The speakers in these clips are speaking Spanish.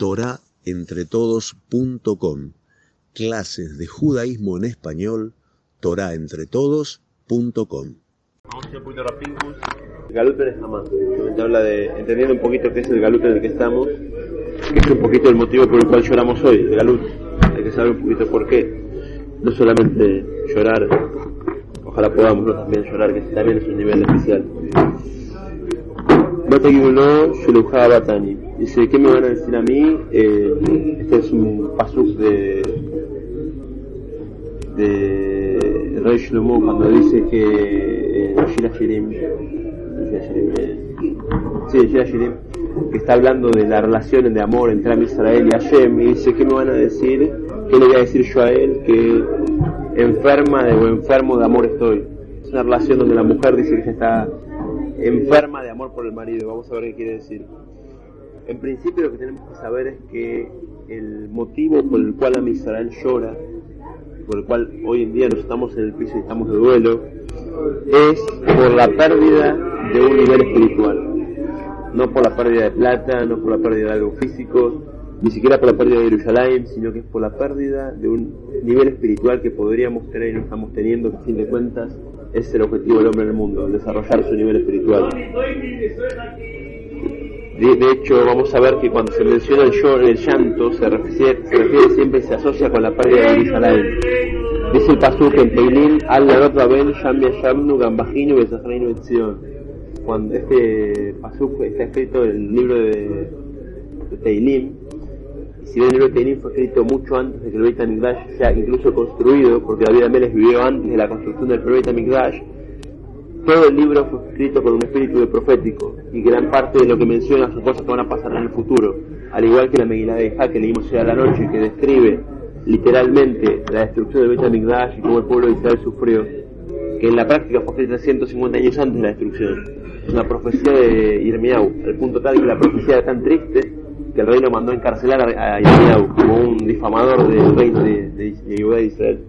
torahentretodos.com. Clases de judaísmo en español, torahentretodos.com. Galut en jamás. Te habla de entendiendo un poquito qué es el galut en el que estamos, que es un poquito el motivo por el cual lloramos hoy, el galut. Hay que saber un poquito por qué. No solamente llorar, ojalá podamos ¿no? también llorar, que también es un nivel especial. Batani. Dice, ¿qué me van a decir a mí? Eh, este es un pasuk de, de Rey Shlomo cuando dice que eh, Shirim, eh, sí, Shirim, que está hablando de la relación de amor entre Israel y Hashem, y dice, ¿qué me van a decir? ¿Qué le voy a decir yo a él? Que enferma de, o enfermo de amor estoy. Es una relación donde la mujer dice que está enferma de amor por el marido. Vamos a ver qué quiere decir. En principio lo que tenemos que saber es que el motivo por el cual Am Israel llora, por el cual hoy en día nos estamos en el piso y estamos de duelo, es por la pérdida de un nivel espiritual. No por la pérdida de plata, no por la pérdida de algo físico, ni siquiera por la pérdida de Jerusalén, sino que es por la pérdida de un nivel espiritual que podríamos tener y no estamos teniendo, que a fin de cuentas es el objetivo del hombre en el mundo, desarrollar su nivel espiritual. De, de hecho, vamos a ver que cuando se menciona el, llor, el llanto, se refiere, se refiere siempre y se asocia con la pérdida de Jerusalén. Dice el pasuk en Teilim, al Narot Babel, Sham Yashamnu, Gambajinu, Besachreinu, Etzion. Cuando este pasuk está escrito en el libro de, de Teilim, si bien el libro de Teilim fue escrito mucho antes de que el Beit HaMikdash sea incluso construido, porque David Ameles vivió antes de la construcción del Beit HaMikdash, todo el libro fue escrito con un espíritu de profético, y gran parte de lo que menciona son cosas que van a pasar en el futuro, al igual que la Megillah de Ja que leímos hoy a la noche, que describe literalmente la destrucción del Beit HaMikdash y cómo el pueblo de Israel sufrió, que en la práctica fue escrita 150 años antes de la destrucción. Es una profecía de Irmiau, al punto tal que la profecía era tan triste que el rey lo mandó a encarcelar a, Irmiau como un difamador del reino de, de, de Israel.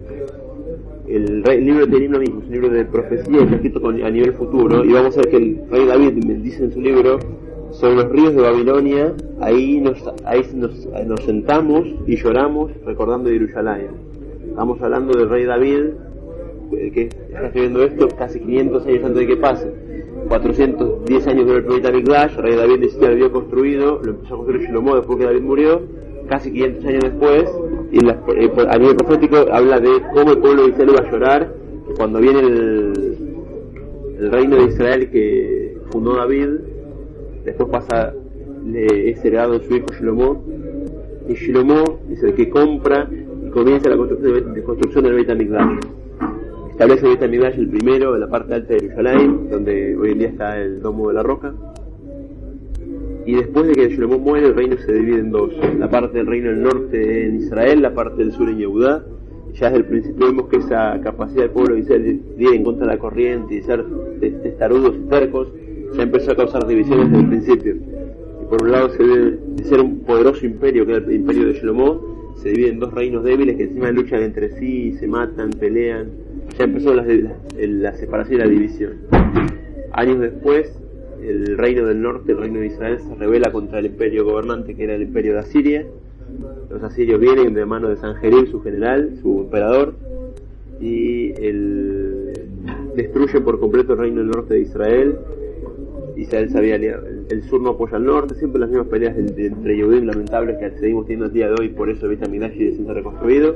El, rey, el libro de Terim lo mismo, es un libro de profecía está escrito con, a nivel futuro, y vamos a ver que el rey David dice en su libro sobre los ríos de Babilonia, ahí nos, ahí nos, nos sentamos y lloramos recordando Jerusalén. Estamos hablando del rey David, que está escribiendo esto casi 500 años antes de que pase. 410 años del profeta Mikdash, el rey David decía lo había construido, lo empezó a construir Shlomo después que David murió, casi 500 años después, y la, eh, a nivel profético habla de cómo el pueblo de Israel iba a llorar cuando viene el, el reino de Israel que fundó David, después pasa, le, es heredado su hijo Shlomo, y Shlomo es el que compra y comienza la construcción, de construcción del Beit HaMikdash. Establece el Beit HaMikdash el primero en la parte alta de Jerusalén, donde hoy en día está el Domo de la Roca. Y después de que Shlomo muere, el reino se divide en dos. La parte del reino del norte en Israel, la parte del sur en Yehudá. Ya desde el principio vemos que esa capacidad del pueblo de Israel de ir en contra de la corriente y ser testarudos y tercos, ya empezó a causar divisiones desde el principio. Y por un lado se ve de ser un poderoso imperio, que era el imperio de Shlomo, se divide en dos reinos débiles que encima luchan entre sí, se matan, pelean, ya empezó la, la, la, separación y la división. Años después, el reino del norte, el reino de Israel, se revela contra el imperio gobernante que era el imperio de Asiria. Los asirios vienen de mano de Sanjerib, su general, su emperador, y el, destruyen por completo el reino del norte de Israel. Israel sabía el, el sur no apoya al norte, siempre las mismas peleas entre Yehudim lamentables que seguimos teniendo el día de hoy, por eso Beit HaMikdash y se reconstruido.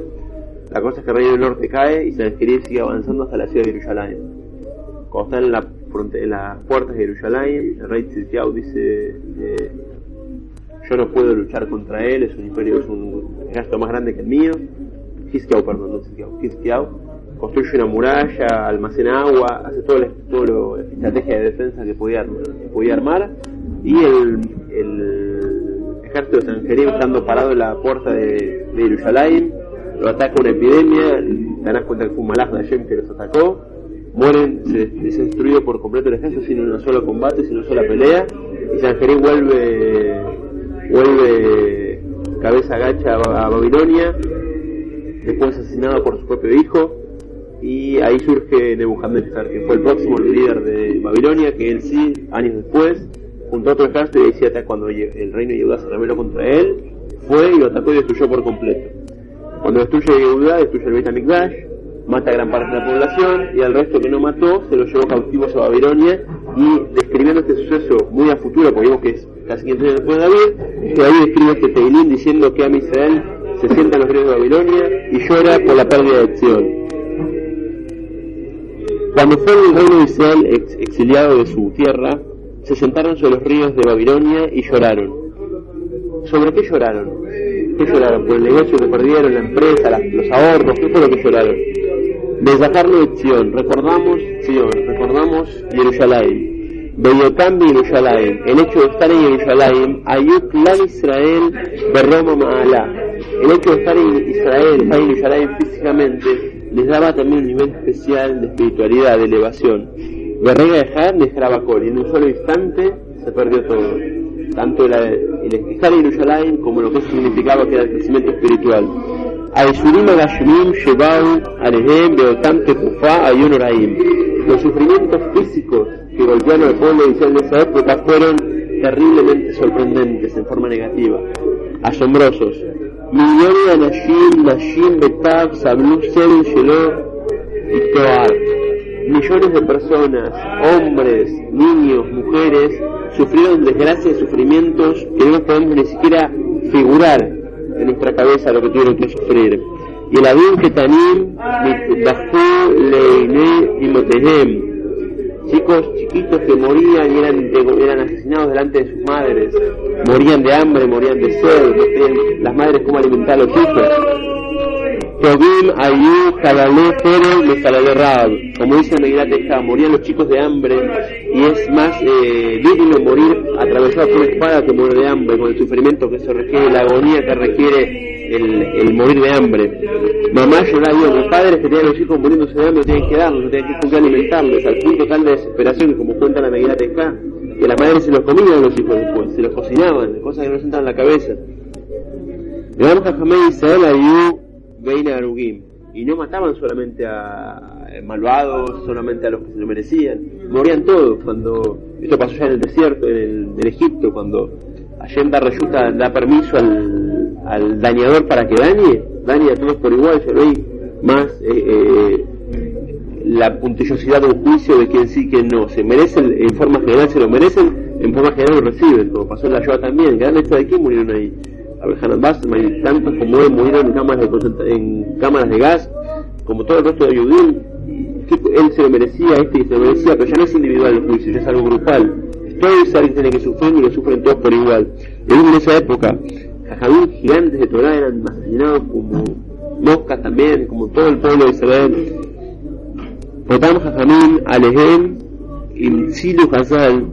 La cosa es que el reino del norte cae y Sanjerib sigue avanzando hasta la ciudad de Jerusalén. Cuando en, la, en las puertas de Jerusalén, el rey Tzidkiyahu dice, eh, yo no puedo luchar contra él, es un imperio, es un ejército más grande que el mío. Hizkiyahu, perdón, no construye una muralla, almacena agua, hace toda la, toda la estrategia de defensa que podía, armar y el, el ejército de Sanjerib estando parado en la puerta de, de lo ataca una epidemia, te das cuenta que fue un malaj de que los atacó, mueren, se, se destruido por completo el ejército sin un solo combate, sin una sola pelea, y Sanjerib vuelve, vuelve cabeza gacha a, Babilonia, después asesinado por su propio hijo, y ahí surge Nebuchadnezzar, que fue el próximo líder de Babilonia, que él sí, años después, junto a otro ejército y decía cuando el reino de Judá se rebeló contra él, fue y lo atacó y destruyó por completo. Cuando destruye Yehudá, destruye el Beit HaMikdash, mata gran parte de la población y al resto que no mató se los llevó cautivos a Babilonia y describiendo este suceso muy a futuro, porque vemos que es casi 15 años después de David, que David escribe este Teilín diciendo que a Israel se sienta en los ríos de Babilonia y llora por la pérdida de Sion. Cuando fue el reino de Israel ex exiliado de su tierra, se sentaron sobre los ríos de Babilonia y lloraron. ¿Sobre qué lloraron? ¿Qué lloraron? ¿Por el negocio que perdieron, la empresa, las, los ahorros? ¿Qué fue lo que lloraron? Desajarlo de Sion. Recordamos Sion, recordamos Jerusalén. Beyotam de Jerusalén. El hecho de estar en Jerusalén, Ayuk Lan Israel de Roma Maala. El hecho de estar en Israel, estar en Jerusalén físicamente, les daba también un nivel especial de espiritualidad, de elevación. Berrega de Jar de Jarabacor, y en un solo instante se perdió todo. Tanto la, el estar en Jerusalén como lo que significaba que era el crecimiento espiritual. Aeshurim Agashimim Shebau Alehem Beotam Tepufa Ayun Oraim. Los sufrimientos físicos que golpearon al pueblo de Israel en esa época fueron terriblemente sorprendentes en forma negativa, asombrosos. Millones de Nashim, Nashim, Betav, Sablu, Sel, Shelo y Toar. Millones de personas, hombres, niños, mujeres, sufrieron desgracias y sufrimientos que no podemos ni siquiera figurar en nuestra cabeza lo que tuvieron que sufrir. Y el Abim Ketanim, Bajú, Leine y Motehem, chicos chiquitos que morían y eran, eran asesinados delante de sus madres, morían de hambre, morían de sed, las madres cómo alimentar a los hijos. Tobim, Ayú, Pérez, Mesalale Rab. Como dice Megilat Ejá, morían los chicos de hambre y es más eh, digno morir atravesado por espada que morir de hambre, con el sufrimiento que se requiere, la agonía que requiere el, morir de hambre. Mamá lloraba, los padres que tenían los hijos muriéndose de hambre, tienen que darlos, tienen que, que alimentarlos, al punto tal de desesperación como cuenta la Megilat Ejá, que las madres se los comían a los hijos después, se los cocinaban, cosas que no sentan en la cabeza. Le a Israel Ayú Beina Arugim. Y no mataban solamente a malvados, solamente a los que se lo merecían, morían todos. Cuando esto pasó ya en el desierto, en, el, Egipto, cuando Allenda Reyuta da permiso al, dañador para que dañe, dañe a todos por igual, ya hay más eh, eh, la puntillosidad de un juicio de quien sí quien no. Se merecen, en forma general se lo merecen, en forma general lo reciben, como pasó en la Shoah también. Gran hecho de quién murieron ahí. Hanan Basma y tantos como él murieron en cámaras de, cámaras de gas, como todo el resto de Ayudín. Él se lo merecía, este se lo merecía, pero ya no es individual el juicio, ya es algo grupal. Todo Israel tiene que sufrir y lo sufren todos por igual. En esa época, jajamín gigantes de Torah eran asesinados como moscas también, como todo el pueblo de Israel. Potam jajamín, Alehem, Imtzilu Hazal,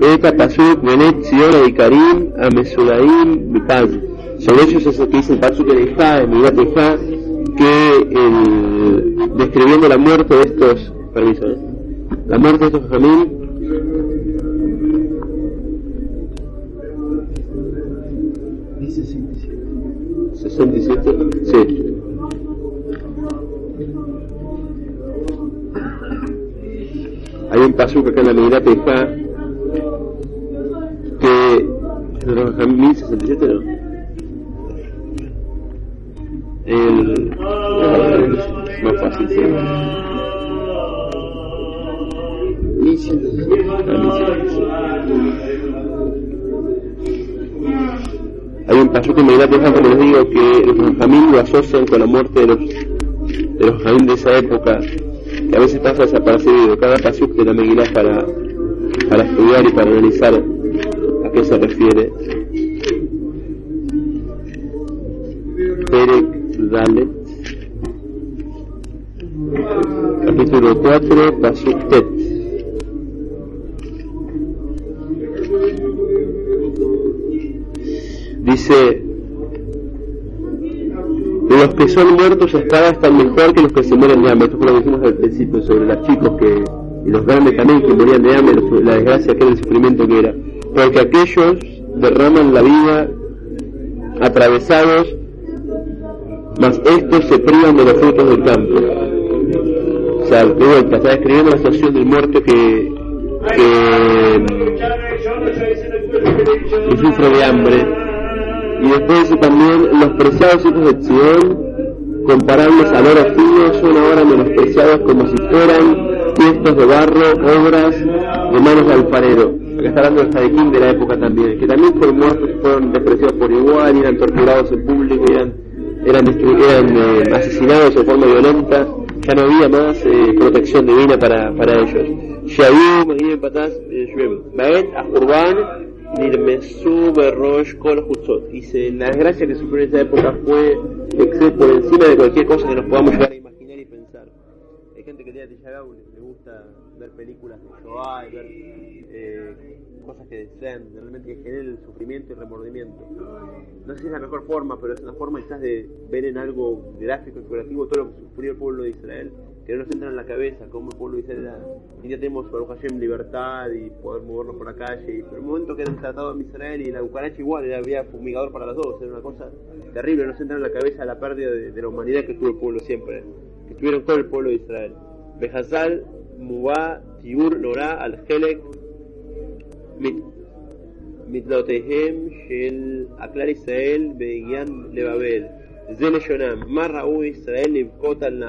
Eta Pasuk, Benet, Sion, Karim, Amesulaim, Mipaz. Sobre ellos es lo que dice el Pasuk de Ejá, en Mirat Ejá, que el, describiendo la muerte de estos, permiso, ¿eh? la muerte de estos Jamín, dice 67, sí. Hay un pasuk acá en la Mirat Ejá, que los Jamín 67 no el más fácil sí. hay un paso que me da como les digo que los benjamín lo asocian con la muerte de los de los jamín de esa época. que a veces pasa desapercibido. Cada paso de la para para estudiar y para analizar a qué se refiere. Perek Dalet, capítulo 4, Pasuk Tet. Dice, los que son muertos a espada están mejor que los que se mueren de hambre. Esto fue lo que dijimos al principio sobre los chicos que, y los grandes también que morían de hambre, la desgracia que era el sufrimiento que era. Porque aquellos derraman la vida atravesados mas estos se privan de los frutos del campo. O sea, de vuelta, está describiendo la situación del muerto que, que, que sufre de hambre Y después también los preciados hijos de Sion, comparables al oro fino, son ahora menospreciados como si fueran tiestos de barro, obras de manos de alfarero. Acá está hablando del Jadequín de la época también, que también fueron muertos, fueron despreciados por igual, eran torturados en público, eran, eran, eran eh, asesinados de forma violenta, ya no había más eh, protección divina para, para ellos. Shayu, Magim, Patás, Shvem, Baet, Ajurban, Nirmesu, Berrosh, Kol, Hutzot. Y la desgracia que sufrió en esa época fue exceder por encima de cualquier cosa que nos podamos llegar a imaginar y pensar. Hay gente que tiene Tishagau, le gusta ver películas de Shoah y ver eh, cosas que desean, realmente que generen el sufrimiento y remordimiento. No sé si es la mejor forma, pero es una forma quizás de ver en algo gráfico y figurativo todo lo que sufrió el pueblo de Israel, que no nos entran en la cabeza, como el pueblo dice, y ya tenemos Baruch Hashem libertad y poder movernos por la calle, pero el momento que han tratado en Israel y la cucaracha igual, era, había fumigador para las dos, era una cosa terrible, nos entra en la cabeza la pérdida de, la humanidad que tuvo el pueblo siempre, que tuvieron todo el pueblo de Israel. Behazal, Mubá, Tiur, Norá, Al-Helek, Mitlotehem, Shel, Aklar Israel, Begian, Lebabel. זה לשונם, מה ראו ישראל לבכות על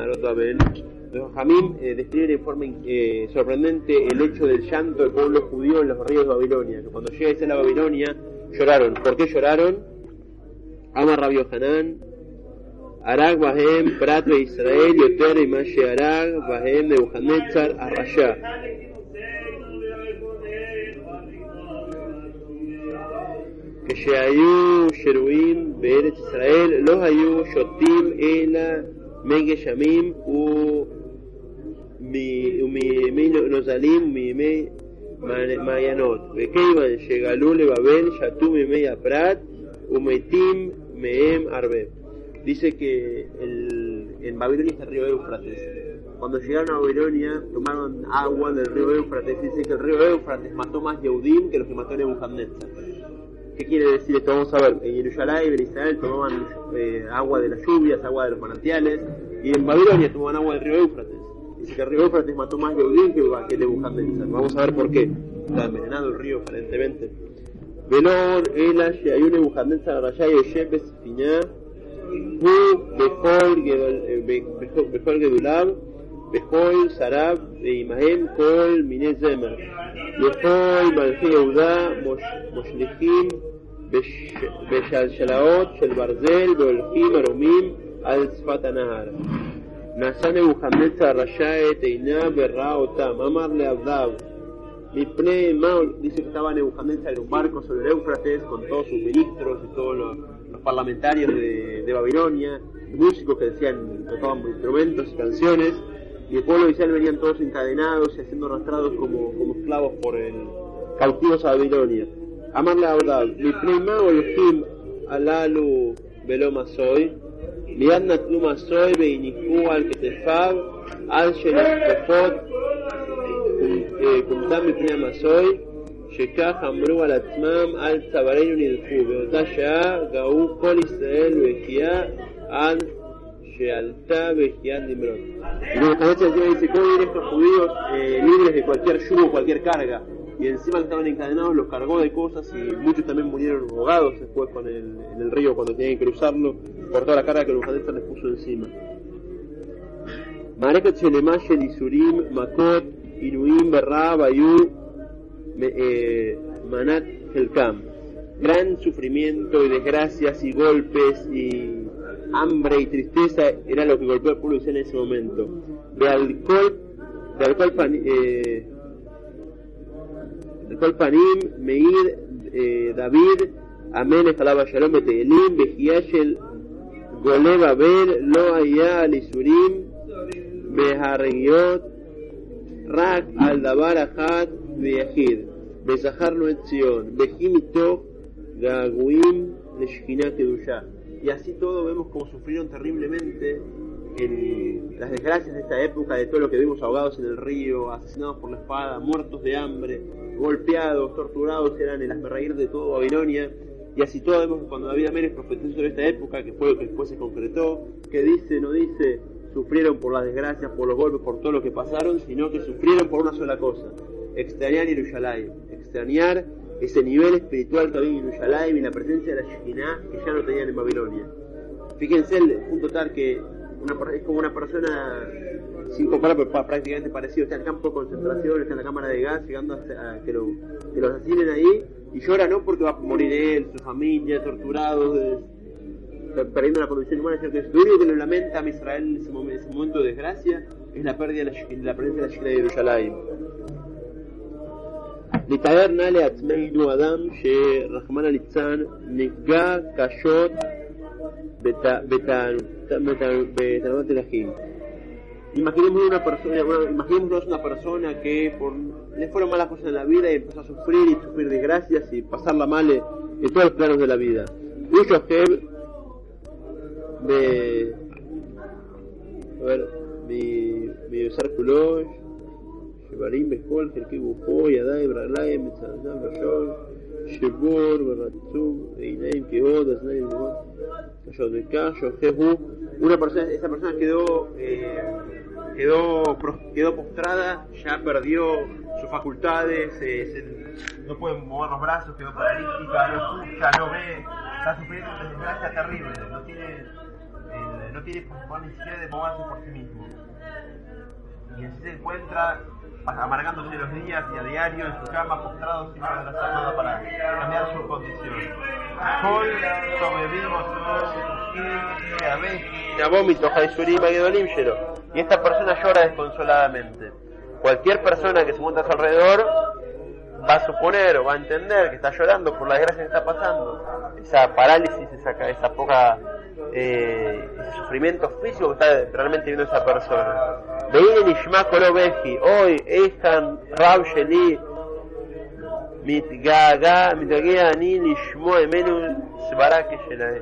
Don Jamim eh, describe de forma eh, sorprendente el hecho del llanto del pueblo judío en los ríos de Babilonia, cuando llega a la Babilonia lloraron. ¿Por qué lloraron? Ama Rabio Hanán, Arag, Bahem, Prat de Israel, Yoter y Mashe Arag, Bahem, Nebuchadnezzar, Arrayá. Que Sheayu, Sheruim, Beeret Israel, Los Ayu, Yotim, Ela, Menge Yamim, U. מימי נוזלים ומימי מעיינות. וכיוון Dice que el, en Babilonia está el río Éufrates. Cuando llegaron a Babilonia, tomaron agua del río Éufrates. Dice que el río Éufrates mató más Yehudim que los que mató Nebuchadnezzar. ¿Qué quiere decir esto? Vamos a ver. En Yerushalay y en Israel tomaban eh, agua de las lluvias, agua de los manantiales, y en Babilonia tomaban agua del río Éufrates. Dice que el río Éufrates mató más Gaudín que Nebuchadnezzar. Vamos a ver por qué. Está envenenado el río, aparentemente. Velor, Ela, Sheayu, Nebuchadnezzar, Rayay, Shepes, Piñá, Hu, Bejol, Gedulab, eh, Bejol, Sarab, e Imael, Kol, Minezemer, Bejol, Malfi, Eudá, Moshlechim, Beshalshalaot, Shelbarzel, Beolchim, Aromim, Al-Sfatanahar. ناسا محمد Sarrayay, Teiná, Berra, Otá, Mamar Abdab. Mi play Maul dice que estaba Nebuchadnezzar en un barco sobre el Éufrates con todos sus ministros y todos los, parlamentarios de, Babilonia, músicos que decían, tocaban instrumentos y canciones, y el pueblo de Israel venían todos encadenados y haciendo arrastrados como, como esclavos por el, cautivos a Babilonia. Amar la verdad, mi play Maul Alalu, Veloma Soy, Liatna Tnumasoi, Beiniku al Ketefab, Al Yenikofot, eh, Kuntam y Tnumasoi, Shekah Hambrou al Atmam, Al Tabareyon y el Kub, Betaya, Gaú, Kolisel, Al Shealtá, Bejia, Nimrod. Y luego esta noche el Señor dice: ¿Cómo irán estos judíos eh, libres de cualquier yugo o cualquier carga? Y encima estaban encadenados, los cargó de cosas y muchos también murieron rogados después en el río cuando tenían que cruzarlo por toda la carga que Nebuchadnezzar les puso encima. Mareket Shelemashe Lisurim Makot Inuim Berra Bayu Manat Helkam. Gran sufrimiento y desgracias y golpes y hambre y tristeza era lo que golpeó al pueblo en ese momento. De alcohol, de alcohol, pan, eh, alcohol panim, Meir, eh, David, Amén, Estalaba Shalom, Betelim, Bejiashel, Golé Babel, Lo Aya, Alisurim, Beharregiot, Rak, Aldabar, Ahat, Beyahid, Besahar Noetzion, Bejimito, Gaguim, Leshkinah Kedushah y así todo vemos cómo sufrieron terriblemente en las desgracias de esta época, de todo lo que vimos ahogados en el río, asesinados por la espada, muertos de hambre, golpeados, torturados, eran el asmerreír de todo Babilonia. Y así todo vemos cuando David Amérez profetizó sobre esta época, que fue lo que después se concretó, que dice, no dice, sufrieron por las desgracias, por los golpes, por todo lo que pasaron, sino que sufrieron por una sola cosa, extrañar Yerushalayim, extrañar ese nivel espiritual que había en Yerushalayim y la presencia de la Shekinah que ya no tenían en Babilonia. Fíjense el punto tal que una, es como una persona sin comparar, pero prácticamente parecido, está en el campo de concentración, está en la cámara de gas, llegando a, a que, lo, que los asesinen ahí, y llora no porque va a morir él, su familia, torturados, de... perdiendo la condición humana, sino que es duro que lo lamenta a Israel en ese, momento, ese momento de desgracia es la pérdida de la, presencia de la de Jerusalén. לתאר נא לעצמנו אדם שרחמנא נפגע קשות אלחים. Imaginemos una persona, imaginemos una persona que por, le fueron malas cosas en la vida y empezó a sufrir y sufrir desgracias y pasarla mal en, todos los planos de la vida. Muchos que de a ver, mi, mi círculo, Shebarim, Beskol, Jerkei Bujó, Yadai, Bralai, Metzadam, Rayol, Shebor, Berratzub, Eileim, Keod, Asnay, Bujó, Yodbeká, Yojehu. Una persona, esa persona quedó, eh, quedó, quedó postrada, ya perdió sus facultades, eh, se- no puede mover los brazos, quedó paralítica, no escucha, no ve, está sufriendo una desgracia terrible, no tiene, eh, no tiene ni siquiera de moverse por sí mismo. Y así se encuentra amargándose los días y a diario en su cama postrado sin poder hacer nada para cambiar su condición. Hoy sobrevivimos y esta persona llora desconsoladamente. Cualquier persona que se encuentre a su alrededor va a suponer o va a entender que está llorando por la desgracia que está pasando, esa parálisis, esa, esa poca, eh, sufrimiento físico que está realmente viendo esa persona. Hoy Rab Sheli Mitgaga Mitgaga Shelae.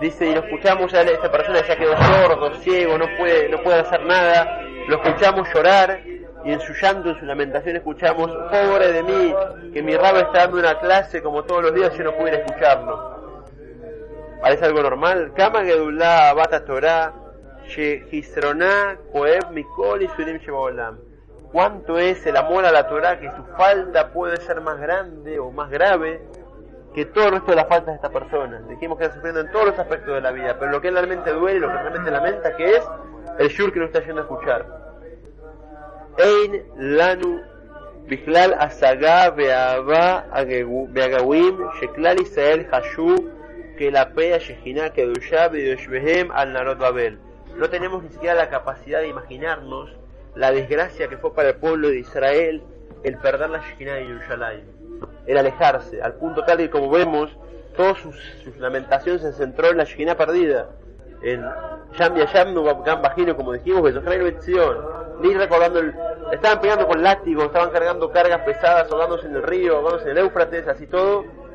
Dice, y lo escuchamos, ya esa persona ya quedó sordo, ciego, no puede, no puede hacer nada, lo escuchamos llorar, y en su llanto, en su lamentación escuchamos, pobre de mí, que mi rabo está dando una clase como todos los días yo no pudiera escucharlo parece algo normal. Kama Gedulá, Bata Torah, Shehisroná, Koeb, Mikol y Surim Shebolam. ¿Cuánto es el amor a la Torah que su falta puede ser más grande o más grave que todo el resto de las faltas de esta persona? Dijimos que está sufriendo en todos los aspectos de la vida, pero lo que realmente duele, lo que realmente lamenta, que es el shur que no está yendo a escuchar. Ein Lanu Bichlal Asaga Beagawim Sheklal Israel Hashu que la pera Shejina que y al Narod Babel. No tenemos ni siquiera la capacidad de imaginarnos la desgracia que fue para el pueblo de Israel el perder la Shejina de Yerushalayim, el alejarse, al punto tal que como vemos, todas sus, sus, lamentaciones se centró en la Shejina perdida, en Yam Yam Gam Bajino, como dijimos, ni recordando el, estaban peleando con látigos, estaban cargando cargas pesadas, ahogándose en el río, ahogándose en el Éufrates, así todo,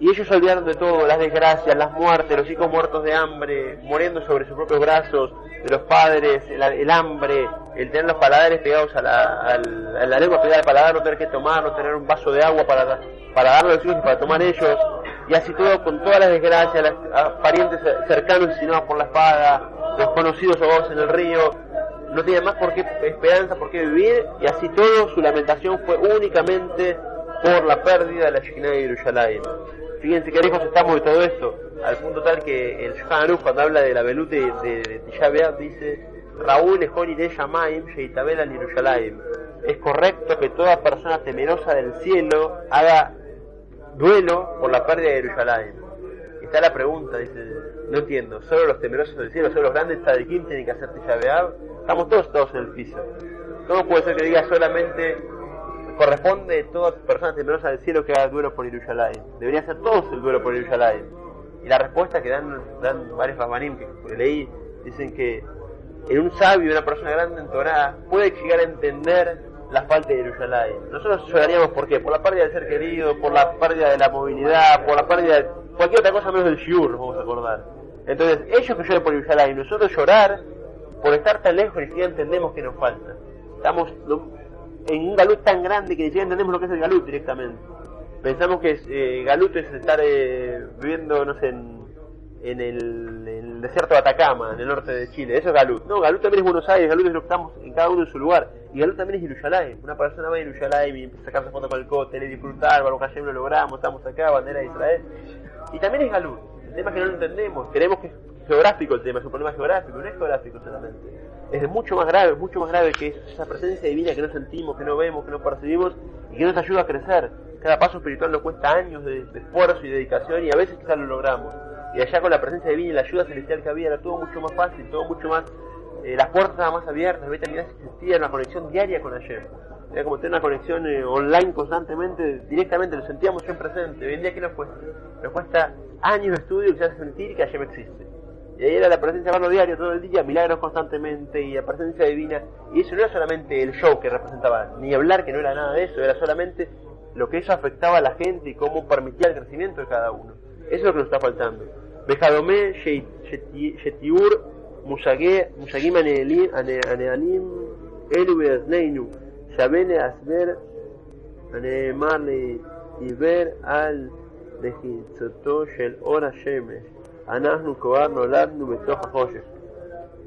Y ellos olvidaron de todo, las desgracias, las muertes, los hijos muertos de hambre, muriendo sobre sus propios brazos, de los padres, el, el hambre, el tener los paladares pegados a la, a la lengua pegada al paladar, no tener que tomar, no tener un vaso de agua para, para darle a los hijos y para tomar ellos, y así todo con todas las desgracias, las, parientes cercanos asesinados por la espada, los conocidos ahogados en el río, no tienen más por qué esperanza, por qué vivir, y así todo su lamentación fue únicamente por la pérdida de la Shekinah de Yerushalayim. Fíjense que lejos estamos de todo esto, al punto tal que el Shulchan cuando habla de la velute de, de, dice Raúl Ejoni de Shamaim Sheitabel al Yerushalayim. Es correcto que toda persona temerosa del cielo haga duelo por la pérdida de Yerushalayim. Está la pregunta, dice, no entiendo, solo los temerosos del cielo, solo los grandes tzadikim tienen que hacer Tisha B'Av? Estamos todos todos en el piso. ¿Cómo puede ser que diga solamente corresponde a toda persona temerosa del cielo que haga duelo por Yerushalayim? Debería hacer todos el duelo por Yerushalayim. Y la respuesta que dan, dan varios Rabanim que leí, dicen que en un sabio, una persona grande en Torah, puede llegar a entender la falta de Yerushalayim. Nosotros lloraríamos por qué? Por la pérdida del ser querido, por la pérdida de la movilidad, por la pérdida de cualquier otra cosa menos del shiur, nos vamos a acordar. Entonces, ellos que lloran por Yerushalayim, nosotros llorar por estar tan lejos ni siquiera entendemos que nos falta. Estamos en un galut tan grande que siquiera entendemos lo que es el galut directamente. Pensamos que eh, galut es estar eh, viviendo, no sé, en, en, el, desierto de Atacama, en el norte de Chile. Eso es galut. No, galut también es Buenos Aires, galut es lo que estamos en cada uno en su lugar. Y galut también es Yerushalayim. Una persona va a Yerushalayim y a sacarse fotos con el cóctel y disfrutar, Baruch Hashem lo logramos, estamos acá, bandera de Israel. Y también es galut. El tema es que no lo entendemos. Creemos que es geográfico el tema, es un problema geográfico, no es geográfico solamente. Es mucho más grave, mucho más grave que esa presencia divina que no sentimos, que no vemos, que no percibimos y que nos ayuda a crecer. Cada paso espiritual nos cuesta años de, esfuerzo y dedicación y a veces quizás lo logramos. Y allá con la presencia divina y la ayuda celestial que había era todo mucho más fácil, todo mucho más... Eh, las puertas estaban más abiertas, vitalidad existía, una conexión diaria con ayer. Era como tener una conexión eh, online constantemente, directamente, lo sentíamos siempre presente. Hoy en día, ¿qué nos cuesta? Nos cuesta años de estudio que hace sentir que ayer existe. Y ahí era la presencia de verlo diario, todo el día, milagros constantemente y la presencia divina. Y eso no era solamente el show que representaba, ni hablar que no era nada de eso, era solamente lo que eso afectaba a la gente y cómo permitía el crecimiento de cada uno. Eso es lo que nos está faltando. Bejadome, Shetiur, Musagim Aneanim, Elu Beazneinu, Shabene Asber, Aneemar Iber al Dejitzoto Shel Ora Shemesh.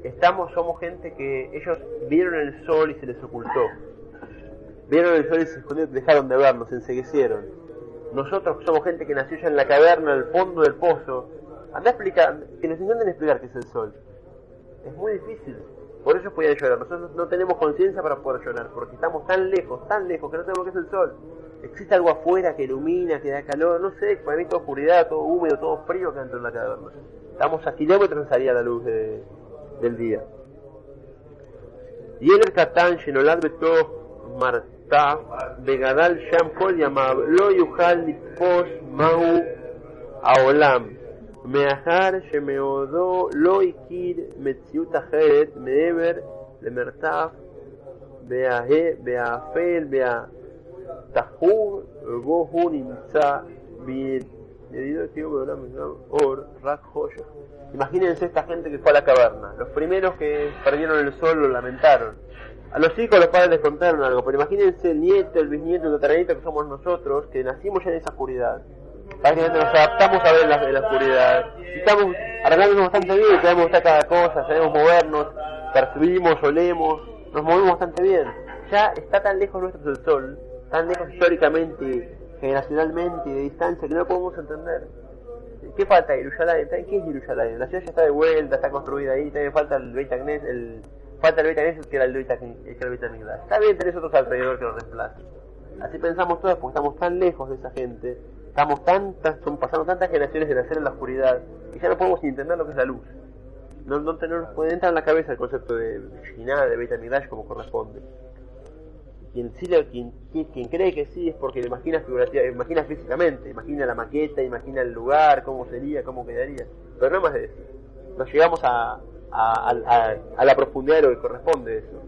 Estamos, somos gente que ellos vieron el sol y se les ocultó. Vieron el sol y se escondieron, dejaron de vernos, se enseguecieron. Nosotros somos gente que nació ya en la caverna, al fondo del pozo. Anda a explicar, que nos intenten explicar qué es el sol. Es muy difícil. Por eso podían llorar. Nosotros no tenemos conciencia para poder llorar, porque estamos tan lejos, tan lejos, que no sabemos qué es el sol. Existe algo afuera que ilumina, que da calor, no sé, para mí toda oscuridad, todo húmedo, todo frío que dentro de la caverna. Estamos a kilómetros salida la luz de, del día. Y en el Catán, Shenolad Beto Marta, Begadal Shampol llamado Lo Yuhal Nipos Mau Aolam. Meahar Shemeodo Lo Ikir Metziut Ajeret Meever Lemertaf Beahe Beafel Bea Tahur Gohu Nimsa Or Rak Imagínense esta gente que fue a la caverna. Los primeros que perdieron el sol lo lamentaron. A los hijos los padres les contaron algo, pero imagínense el nieto, el bisnieto, el tataranieto que somos nosotros, que nacimos ya en esa oscuridad. Prácticamente nos adaptamos a ver la, la oscuridad. Estamos arreglándonos bastante bien, sabemos estar cada cosa, sabemos movernos, percibimos, olemos, nos movemos bastante bien. Ya está tan lejos nuestro del sol, tan lejos históricamente, generacionalmente y de distancia que no podemos entender. ¿Qué falta Yerushalayim? ¿Qué es Yerushalayim? La ciudad ya está de vuelta, está construida ahí, también falta el Beit Agnes, el falta el Beit Agnes que era el Beit Agnes. Está bien tenés otros alrededor que lo reemplacen. Así pensamos todos porque estamos tan lejos de esa gente, estamos tantas, son pasando tantas generaciones de nacer en la oscuridad y ya no podemos entender lo que es la luz. No, no, no nos puede entrar en la cabeza el concepto de Shiná, de Beit Agnes como corresponde quien sí quien, quien, cree que sí es porque lo imagina figurativamente, imagina físicamente, imagina la maqueta, imagina el lugar, cómo sería, cómo quedaría, pero no más de eso. Nos llegamos a, a, la profundidad de lo que corresponde eso.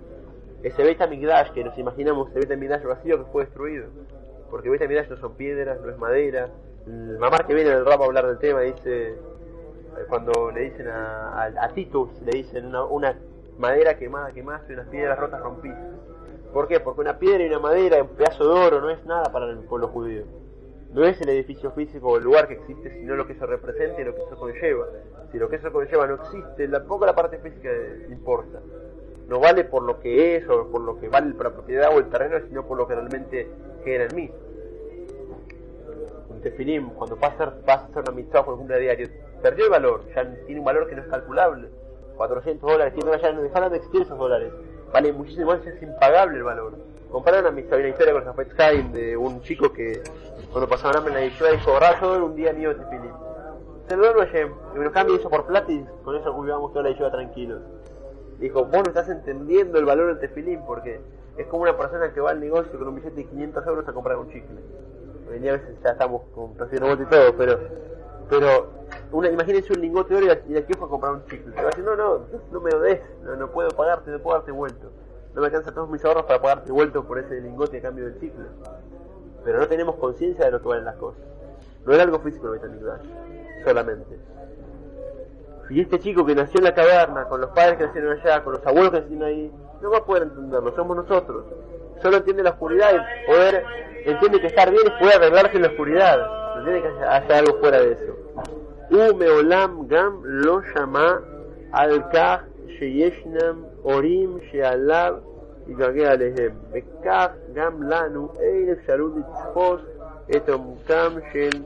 Ese Beit HaMikdash que nos imaginamos, ese Beit HaMikdash vacío que fue destruido, porque Beit HaMikdash no son piedras, no es madera. El mamá que viene en el rap a hablar del tema dice, cuando le dicen a, a, Titus, le dicen una, madera quemada, quemada y unas piedras rotas rompidas ¿Por qué? Porque una piedra y una madera, un pedazo de oro, no es nada para el pueblo judío. No es el edificio físico o el lugar que existe, sino lo que eso representa y lo que eso conlleva. Si lo que eso conlleva no existe, tampoco la parte física importa. No vale por lo que es o por lo que vale la propiedad o el terreno, sino por lo que realmente genera en mí. Un tefilim, cuando pasa a hacer, a una mitzvah por ejemplo, a diario, perdió el valor, ya tiene un valor que no es calculable. 400 dólares, ya no dejaron de existir esos dólares vale muchísimo es impagable el valor. Compararon a mi una historia con Zafet Sky de un chico que cuando pasaban hambre en la edición dijo, todo un día mío de Tefilín. Se lo doy y me lo cambia eso por plata con eso cultivamos toda la edición tranquilos. Dijo, vos no estás entendiendo el valor del tefilín porque es como una persona que va al negocio con un billete de 500 euros a comprar un chicle. Hoy día a veces ya estamos con precio y todo, pero pero una, imagínense un lingote de oro y la, fue a comprar un chicle. va a decir, no, no, no me lo des, no, no puedo pagarte, no puedo darte vuelto. No me alcanzan todos mis ahorros para pagarte vuelto por ese lingote a cambio del chicle. Pero no tenemos conciencia de lo que valen las cosas. No es algo físico el Dash, solamente. Y este chico que nació en la caverna, con los padres que nacieron allá, con los abuelos que nacieron ahí, no va a poder entenderlo, somos nosotros. Solo entiende la oscuridad y poder, entiende que estar bien es poder arreglarse en la oscuridad. No tiene que hacer algo fuera de eso. Ume olam gam lo llama al kaj sheyeshnam orim shealab y cagué alejem. Bekaj gam lanu eir shalud itzfos etom kam shel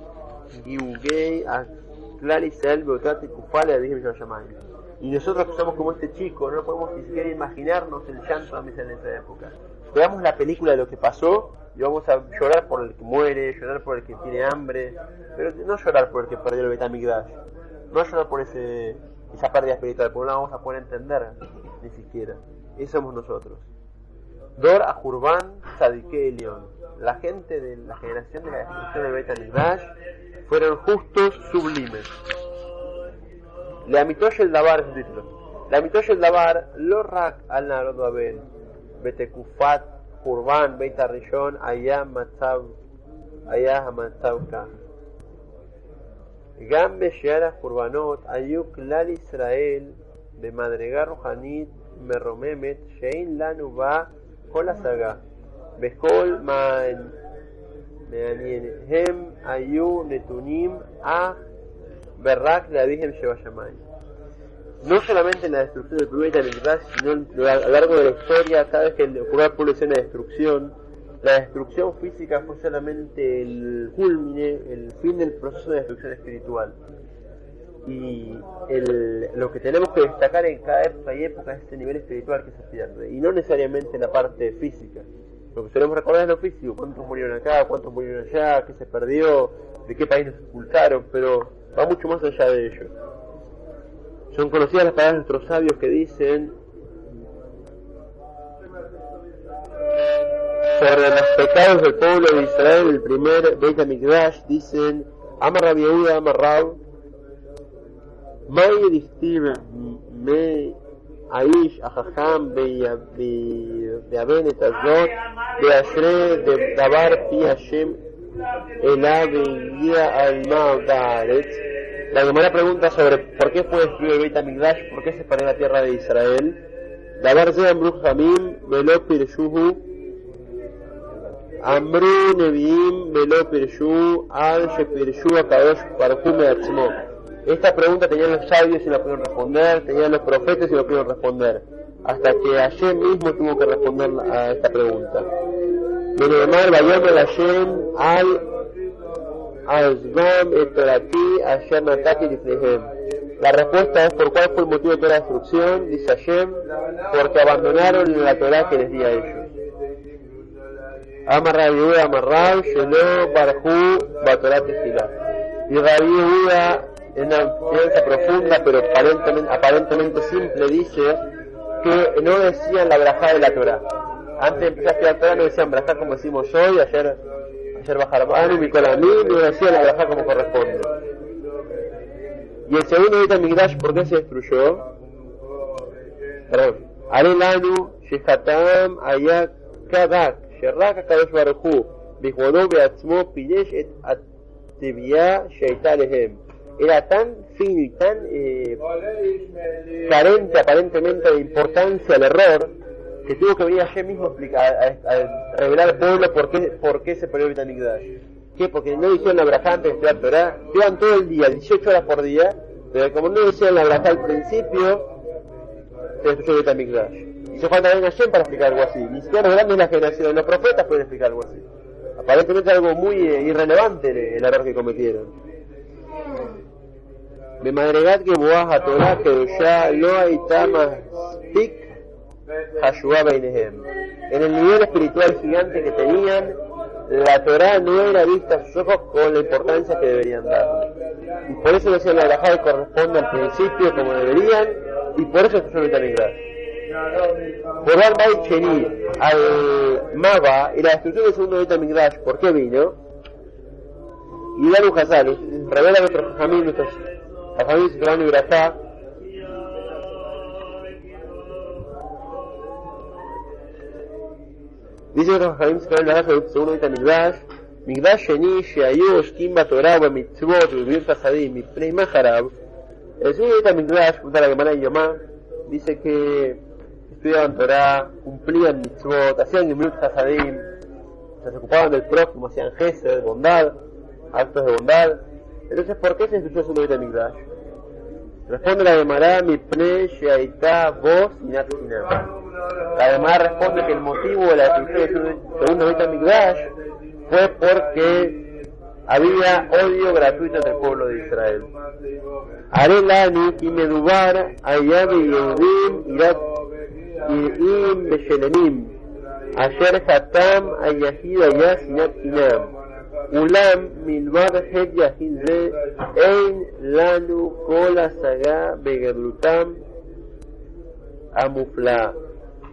giugei a klal Israel beotat kufale a dijem. Y nosotros que somos como este chico, no podemos ni siquiera imaginarnos el llanto de en esa época. Veamos la película de lo que pasó y vamos a llorar por el que muere, llorar por el que tiene hambre, pero no llorar por el que perdió el Betamigdash, no llorar por ese, esa pérdida espiritual, porque no la vamos a poder entender ni siquiera. Eso somos nosotros. Dor a Jurban Elion. La gente de la generación de la destrucción de Beit HaMikdash fueron justos sublimes. Le amitoye el Dabar es el título. El Dabar, lo rak al narodo betekufat, kurban, beta rishon, allá matzav, allá matzav ka. Gam kurbanot, ayuk lal Israel, de madregar rohanit, merromemet, shein lanu ba, kol asaga. Bechol ma'en, me'anien, hem ayu netunim, ah, Berrak la Virgen Shebayamay. No solamente en la destrucción del planeta Mikdash, sino a lo largo de la historia, sabes que ocurrió pueblo es una destrucción. La destrucción física fue solamente el culmine, el fin del proceso de destrucción espiritual. Y lo que tenemos que destacar en cada época y época es este nivel espiritual que se pierde, y no necesariamente en la parte física. Lo que solemos recordar es lo físico, cuántos murieron acá, cuántos murieron allá, qué se perdió, de qué país nos expulsaron, pero va mucho más allá de ello. Son conocidas las palabras de nuestros sabios que dicen sobre los pecados del pueblo de Israel, el primer Beit dicen Amarra Yehuda, Amarrab May Dictiv Me Aish, Ahajam, Beaben, Etazot, Beashre, Dabar, Pi Hashem el ave guía al Nazaret. La primera pregunta sobre por qué fue destruido el Beit HaMikdash, por qué se paró en la tierra de Israel. Dabar Zean Bruch Hamim, Velo Pirshuhu, Amru Neviim, Velo Pirshu, Al Shepirshu, Akadosh Parhume Atzmo. Esta pregunta tenían los sabios y la pudieron responder, tenían los profetas y la pudieron responder, hasta que ayer mismo tuvo que responder a esta pregunta. Benemar Bayomer Hashem al Azvam Etorati Hashem Ataki Lifnehem. La respuesta es por cuál fue el motivo de toda la destrucción, dice Hashem, porque abandonaron la Torah que les di a ellos. Amar Rabbi Yehuda Amar Rab Shelo Barhu Batorat Y Rabbi en una enseñanza profunda pero aparentemente, simple dice que no decían la brajá de la Torah. Antes de empezar a estudiar Torah no decían brajá como decimos hoy, ayer, ayer bajaron Anu, mí no decían la brajá como corresponde. Y el segundo Beit Migdash, ¿por qué se destruyó? Perdón. Arel Anu, Shehatam, Ayak, Kadak, Sherrak, Kadosh Baruchu, Bihwono, Beatzmo, Pidesh, Et Atevia, Sheita Lehem era tan fino y tan eh, carente aparentemente de importancia al error que tuvo que venir Hashem mismo a, explicar, a, a, revelar al pueblo por qué, por qué se perdió el Betamigdash. ¿Qué? Porque no hicieron la braja antes de estudiar Torah. Estudiaban todo el día, 18 horas por día, pero como no hicieron la braja al principio, se destruyó el Betamigdash. Hizo falta venir Hashem para explicar algo así. Ni siquiera los grandes de la generación, los profetas pueden explicar algo así. Aparentemente algo muy eh, irrelevante el, error que cometieron. Me madregat que boas a Torah, que ya no hay tamas pic eh, en el nivel espiritual gigante que tenían, la Torah no era vista a sus ojos con la importancia que deberían dar. Y por eso decían la Alajá corresponde al principio como deberían, y por eso se suele migrar. Por Arbaid Cheni al Maba y la destrucción del segundo Beta Migdash, ¿por qué vino? Y Danu Hazal revela a nuestros familiares, nuestros familiares y Grajá, Dice los Jajamim según dice Migdash, Migdash Sheni, Shayosh, Kimba Torah, Mitzvot, Vivir Pasadim, Miprei Maharab. El segundo de Migdash, junto a la Gemara y Yomá, dice que estudiaban Torah, cumplían Mitzvot, hacían Gimlut Pasadim, se ocupaban del prójimo, hacían gestos de bondad, actos de bondad. Entonces, ¿por qué se instituyó el segundo de Migdash? Responde la Gemara, Miprei Shaitá, Vos, Minat Sinam. Además responde que el motivo de la destrucción de su segundo Betamigdash fue porque había odio gratuito entre el pueblo de Israel. Arelani y Medubar, Ayabi y Eudim, Irat y Beshelenim, Ayer Hatam, Ayahid, Ayah, Sinat, Inam. אולם מלבד חטא יחיד זה אין לנו כל השגה בגדלותם המופלאה.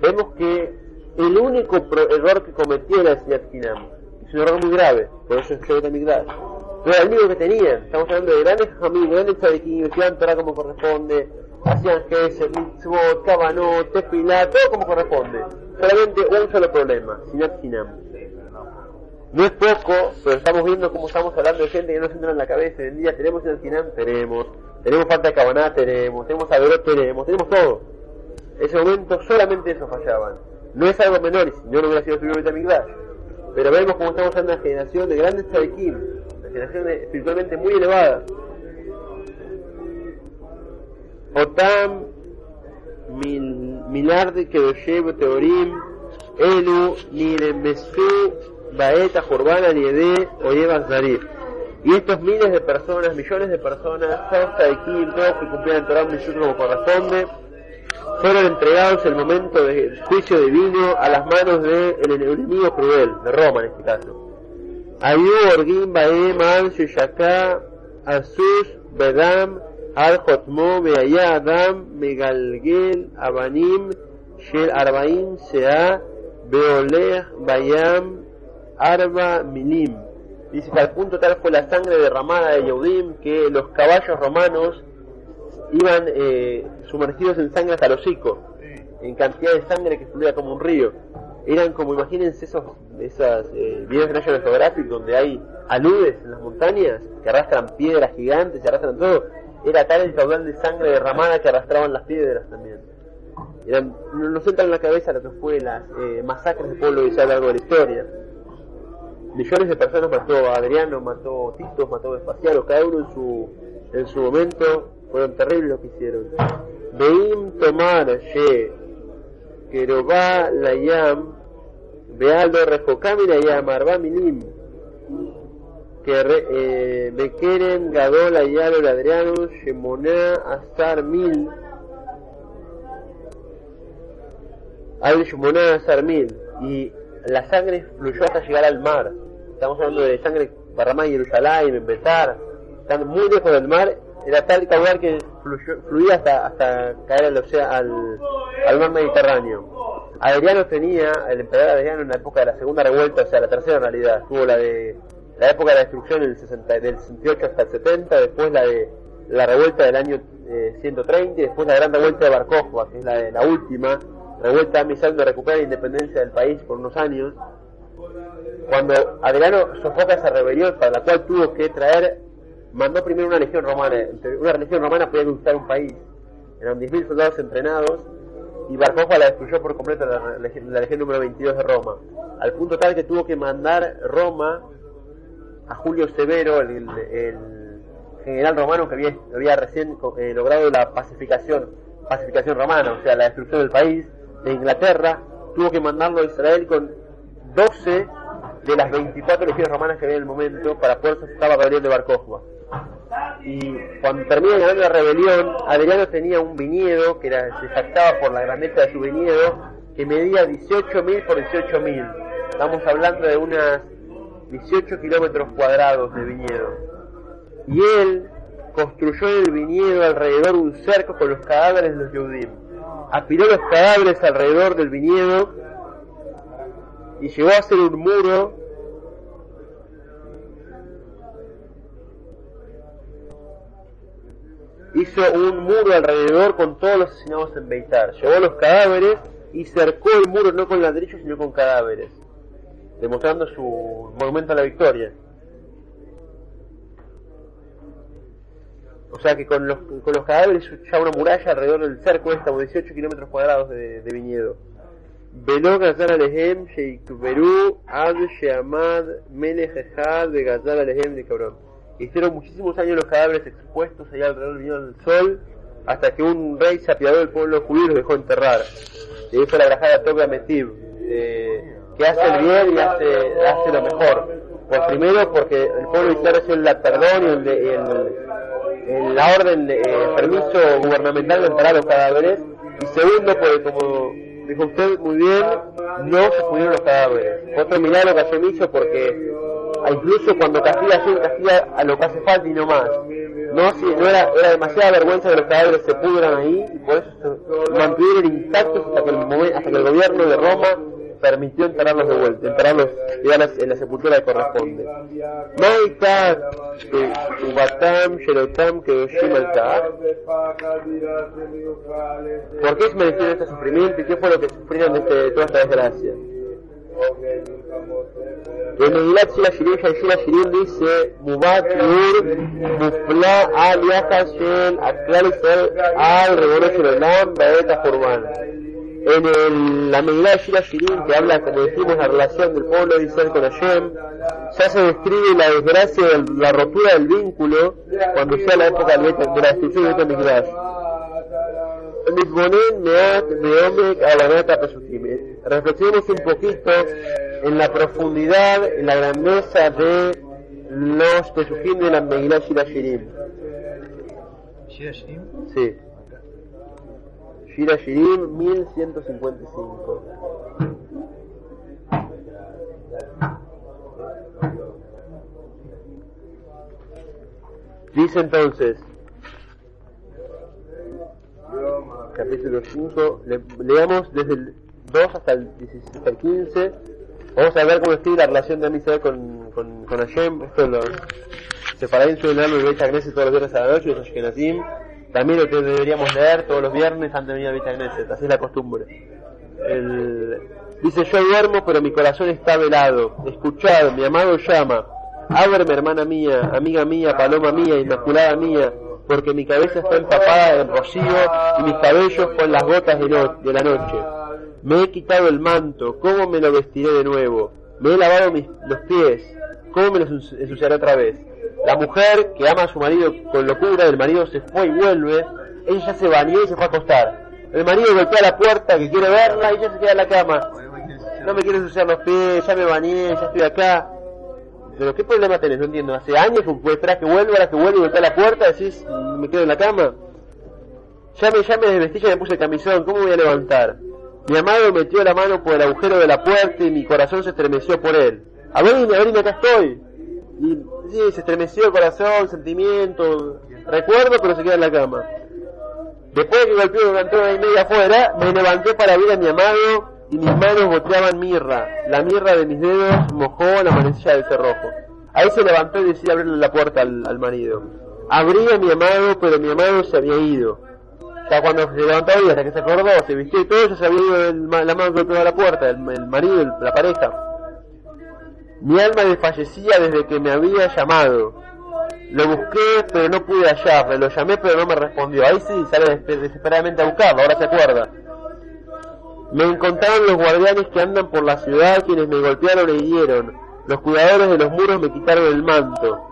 Vemos que el único error que cometió la Sinat Kinam es un error muy grave, por eso es que Migdash. No era el único que tenían, estamos hablando de grandes amigos, grandes tzadikim, estudiaban Torah como corresponde, hacían Gesed, Mitzvot, Kabanot, Tefilá, todo como corresponde. Solamente un solo problema, Sinat Kinam. No es poco, pero estamos viendo cómo estamos hablando de gente que no se entra en la cabeza. En día tenemos el Sinam, tenemos. Tenemos falta de Cabaná, tenemos. Tenemos Averot, tenemos. Tenemos todo. Ese momento solamente eso fallaban. No es algo menor, si no, no hubiera sido su Betamigdash. Pero vemos cómo estamos en una generación de grandes tzadikim, una generación espiritualmente muy elevada. Otam Milard Kedoshev Teorim Elu Niremesu Baeta Jurbana Niede Oyevas Darir. Y estos miles de personas, millones de personas, todos tzadikim, todos que cumplían Torah Mishut como corresponde, fueron entregados el momento del juicio divino a las manos del enemigo cruel, de Roma en este caso. Ayu Orgim Baem Al Shushaka Asus Bedam Al Jotmo Beaya Adam Megalgel Abanim Shel Arbaim Sea Beoleh Bayam Arba Milim. Dice que al punto tal fue la sangre derramada de Yehudim que los caballos romanos iban eh, sumergidos en sangre hasta el hocico, en cantidad de sangre que fluía como un río. Eran como, imagínense esos esas, eh, videos de National Geographic donde hay aludes en las montañas que arrastran piedras gigantes, que arrastran todo. Era tal el caudal de sangre derramada que arrastraban las piedras también. Eran, nos entra en la cabeza lo que fue las eh, masacres del pueblo de Israel a lo largo de la historia. Millones de personas mató a Adriano, mató Tito, mató a Vespasiano, cada uno en su, en su momento fueron terribles lo que hicieron. Beim tomar ye querobá la yam bealdo refocami la yam arba milim que bekeren gadol ayalo ladriano shemoná asar mil al shemoná asar mil. Y la sangre fluyó hasta llegar al mar. Estamos hablando de sangre derramada en Jerusalén, en Betar. Están muy lejos del mar era tal caudal que fluía hasta, hasta caer al, al, al mar Mediterráneo. Adriano tenía, el emperador Adriano en la época de la segunda revuelta, o sea, la tercera en realidad, tuvo la de la época de la destrucción del, 60, del 68 hasta el 70, después la de la revuelta del año eh, 130 y después la gran revuelta de Barcojba, que es la, de, la última, revuelta misal de recuperar la independencia del país por unos años. Cuando Adriano sofoca esa rebelión para la cual tuvo que traer mandó primero una legión romana. Una legión romana podía conquistar un país. Eran 10.000 soldados entrenados y Barcoja la destruyó por completo la, la legión número 22 de Roma. Al punto tal que tuvo que mandar Roma a Julio Severo, el, el general romano que había, había recién eh, logrado la pacificación, pacificación romana, o sea, la destrucción del país, de Inglaterra, tuvo que mandarlo a Israel con 12 de las 24 legiones romanas que había en el momento para poder sofocar la rebelión de Barcojba y cuando termina ganando la rebelión, Adriano tenía un viñedo que era, se jactaba por la grandeza de su viñedo, que medía 18.000 por 18.000. Estamos hablando de unas 18 kilómetros cuadrados de viñedo. Y él construyó el viñedo alrededor un cerco con los cadáveres de los Yehudim. Apiló los cadáveres alrededor del viñedo y llegó a hacer un muro hizo un muro alrededor con todos los asesinados en Beitar. Llevó los cadáveres y cercó el muro no con ladrillos sino con cadáveres, demostrando su monumento a la victoria. O sea que con los, con los cadáveres ya una muralla alrededor del cerco esta, 18 kilómetros cuadrados de, de viñedo. ולא גזר עליהם שיקברו עד שעמד מלך אחד וגזר de לקברון. Hicieron muchísimos años los cadáveres expuestos allá alrededor del viñedo del sol, hasta que un rey se del pueblo judío y los dejó enterrar. Le hizo la brajada Toga Metib, eh, que hace el bien y hace, lo mejor. Pues primero porque el pueblo israelí recibe la perdón y el, el, el, la orden, de, eh, permiso gubernamental de enterrar los cadáveres. Y segundo porque como dijo usted muy bien, no se pudieron los cadáveres. Otro milagro que hizo porque incluso cuando castiga Hashem castiga a lo que hace falta y no más. No, si, no era, era demasiada vergüenza que los cadáveres se pudran ahí y por eso se mantuvieron intactos hasta que el, hasta que el gobierno de Roma permitió enterrarlos de vuelta, enterrarlos digamos, en la sepultura que corresponde. ¿Por qué es merecido este sufrimiento y qué fue lo que sufrieron de este, toda esta desgracia? En Megilat Shira Shirim, Shira Shirim dice, Mubat Nur, Mufla al Yahashem, Aklal Israel, al Rebono Shalom, Baeta Furman en el, la Megillah Shira Shirin, que habla, como decimos, la relación del pueblo de Israel con Hashem, ya se describe la desgracia, de la rotura del vínculo, cuando sea la época de la destrucción de Mikdash. Reflexionemos un poquito en la profundidad, en la grandeza de los Pesujim de la Megillah Shira Shirim. ¿Shira Shirim? Sí. Shira Shirim 1155. Dice entonces, capítulo 5, le, leamos desde el 2 hasta el, 16, hasta el 15. Vamos a ver cómo está la relación de Amisad con, con, con Hashem. Esto lo separé en su enano y Beit Agneses todos los viernes a la noche, los Ashkenazim. También lo que deberíamos leer todos los viernes antes de venir a Beit Agneset, así es la costumbre. Dice, yo duermo, pero mi corazón está velado. Escuchad, mi amado llama. Ábreme, hermana mía, amiga mía, paloma mía, inmaculada mía, porque mi cabeza está empapada de rocío y mis cabellos con las gotas de la noche. Me he quitado el manto, ¿cómo me lo vestiré de nuevo? Me he lavado mis, los pies, ¿cómo me los ensuciaré otra vez? La mujer que ama a su marido con locura, el marido se fue y vuelve, ella se bañó y se fue a acostar. El marido golpea la puerta que quiere verla y ella se queda en la cama. No me quiere ensuciar los pies, ya me bañé, ya estoy acá. Pero ¿qué problema tenés? No entiendo. Hace años que esperar que vuelva, ahora que vuelve y golpea la puerta, decís, me quedo en la cama. Ya me, ya me desvestí, ya me puse el camisón, ¿cómo voy a levantar? Mi amado metió la mano por el agujero de la puerta y mi corazón se estremeció por él. Abrime, abrime, acá estoy. Y sí, se estremeció el corazón, sentimiento, recuerdo, pero se queda en la cama. Después de que golpeó durante una y media afuera, me levanté para ver a mi amado y mis manos goteaban mirra. La mirra de mis dedos mojó la manecilla del cerrojo. Ahí se levantó y decidió abrirle la puerta al, marido. Abrí a mi amado, pero mi amado se había ido. Cuando se levantó y hasta que se acordó, se vistió y todo, ya se había ido la mano que golpeó la puerta, el, el marido, la pareja. Mi alma desfallecía desde que me había llamado. Lo busqué, pero no pude hallarle. Lo llamé, pero no me respondió. Ahí sí, sale desesperadamente a buscarlo, ahora se acuerda. Me encontraron los guardianes que andan por la ciudad, quienes me golpearon e hirieron. Los cuidadores de los muros me quitaron el manto.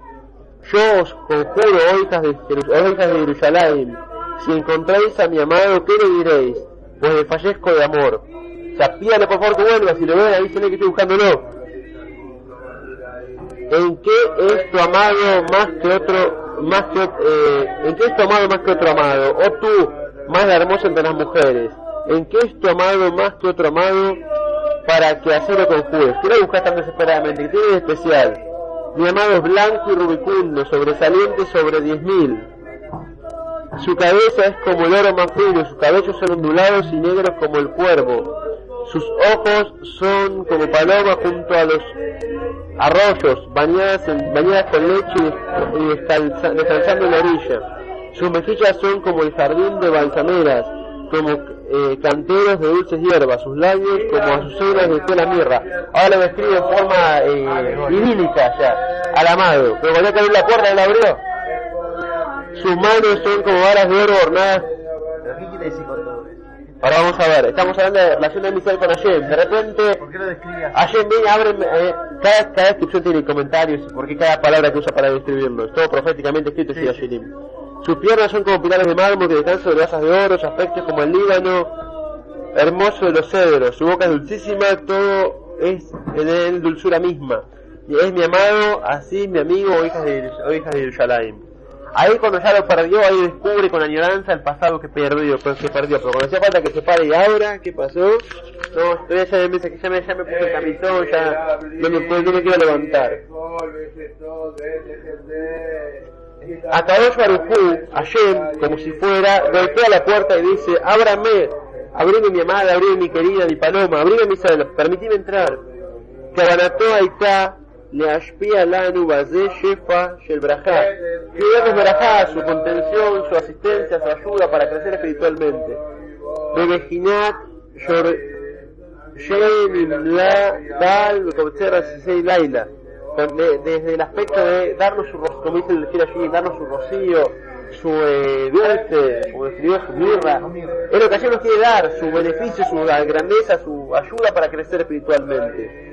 Yo os conjuro, oh de, oh de Jerusalén, si encontráis a mi amado, ¿qué le diréis? Pues desfallezco de amor. O sea, pídale por favor que vuelva, si lo ven, avísenle que estoy buscándolo en qué es tu amado más que otro, más eh, en qué es tu amado más que otro amado, o tú, más la hermosa entre las mujeres, en qué es tu amado más que otro amado, para que así lo conjugues. ¿Qué lo buscas tan desesperadamente? ¿Qué tiene especial? Mi amado es blanco y rubicundo, sobresaliente sobre diez mil. Su cabeza es como el oro más puro, sus cabellos son ondulados y negros como el cuervo. Sus ojos son como palomas junto a los arroyos, bañadas, bañadas con leche y descansando en la orilla. Sus mejillas son como el jardín de balsameras, como eh, canteros de dulces hierbas, sus labios como azucenas de tela mirra. Ahora lo describe de forma eh, idílica ya, al amado. Pero cuando abrió la puerta, él abrió. Sus manos son como varas de oro ornadas. ¿Pero qué quiere decir con todo eso? Ahora vamos a ver, estamos hablando de relación de amistad con Hashem. De repente, ¿Por qué lo describe así? Hashem viene, abre, eh, cada, cada descripción tiene comentarios, porque cada palabra que usa para describirlo. Es todo proféticamente escrito, Sí. Hashem. Sus piernas son como pilares de mármol que descansan sobre asas de oro, su aspecto es como el Líbano, hermoso de los cedros, su boca es dulcísima, todo es en él dulzura misma. Y es mi amado, así mi amigo, o hijas de, o hijas de Jerusalén. Ahí cuando ya lo perdió, ahí descubre con añoranza el pasado que perdió, pues, que perdió. Pero cuando hacía falta que se pare y ahora, ¿qué pasó? No, estoy ya me que ya me, ya me puse el camisón, ya no me, no me quiero levantar. Akadosh Barujú, Hashem, como si fuera, golpea la puerta y dice, ábrame, abrime mi amada, abrime mi querida, mi paloma, abrime mi sala, permitime entrar. Cabanatoa está Leashpia Lanu Bazé Shefa Shelbrajá. Que Dios Barajá, su contención, su asistencia, su ayuda para crecer espiritualmente. Bebejinat La Dal Laila. Desde el aspecto de darnos su rocío, como dice el decir allí, darnos su rocío, su eh, dulce, como escribió su mirra, es lo que ayer nos quiere dar, su beneficio, su grandeza, su ayuda para crecer espiritualmente.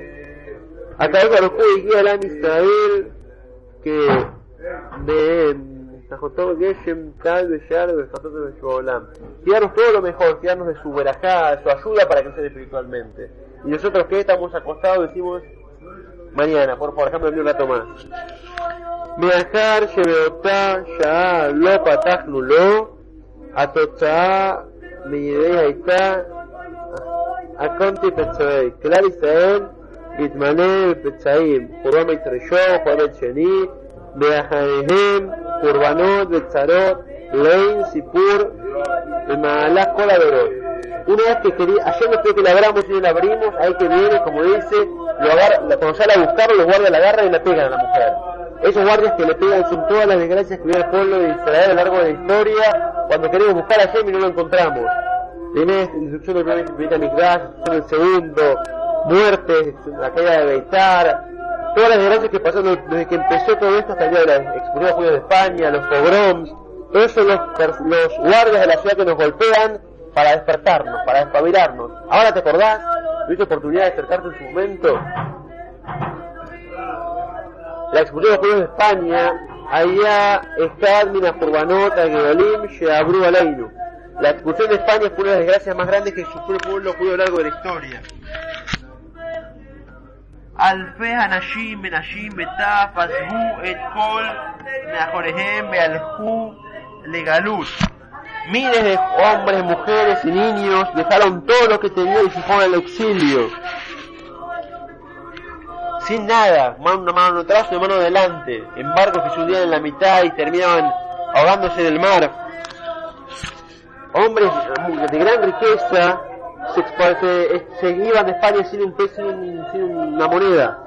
Acá Baruj guía al Israel que de Tajotov Geshem Tal de Shuolam. Todo lo mejor, de su verajá, de su ayuda para crecer espiritualmente. Y nosotros que estamos acostados decimos, mañana, por, por ejemplo, un rato más. יתמלא בפצעים, חורם את ראשו, חורם את שני, מאחריהם קורבנות וצרות, לין, סיפור, במהלך כל הדורות. Una vez que quería, ayer después que la abramos y la abrimos, ahí que viene, como dice, lo agarra, cuando ya la buscaron, los guardias la agarran y la pegan a la mujer. Esos guardias que le pegan son todas las desgracias que hubiera el pueblo de Israel a lo largo de la historia. Cuando queremos buscar a Yemi no lo encontramos. Tiene instrucción del primer Mikdash, instrucción del segundo, muertes, la caída de Beitar, todas las desgracias que pasaron desde que empezó todo esto hasta el día de la expulsión de judíos de España, los pogroms, todos son los, los guardias de la ciudad que nos golpean para despertarnos, para despabilarnos. Ahora te acordás, tuviste oportunidad de acercarte en su momento. La expulsión de judíos de España, allá está Mina Furbanota, Geolim, Sheabru Aleinu. La expulsión de España fue una de las desgracias más grandes que sufrió el pueblo judío a lo largo de la historia. אלפי ונשים וטף עזבו את כל מאחוריהם והלכו לגלות. Miles de hombres, mujeres y niños dejaron todo lo que tenían y se fueron al auxilio. Sin nada, una mano atrás, una mano adelante, en barcos que se hundían en la mitad y terminaban ahogándose en el mar. Hombres de gran riqueza se, se, se iban de España sin un peso, sin, sin una moneda.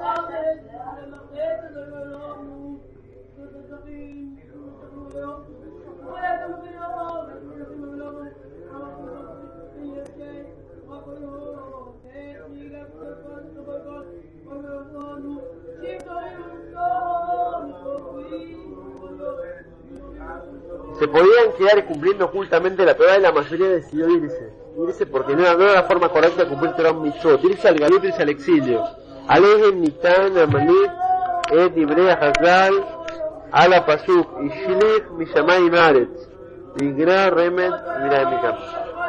se podían quedar cumpliendo ocultamente la Torah y la mayoría decidió irse irse porque no, no era la forma correcta de cumplir Torah Mitzvot, irse al galut, irse al exilio. Alejen Mitan, Amalit, Ed Ibrea Hazal, Ala Pasuk, Ishilech Mishamay Maretz, Migra Remet, Mira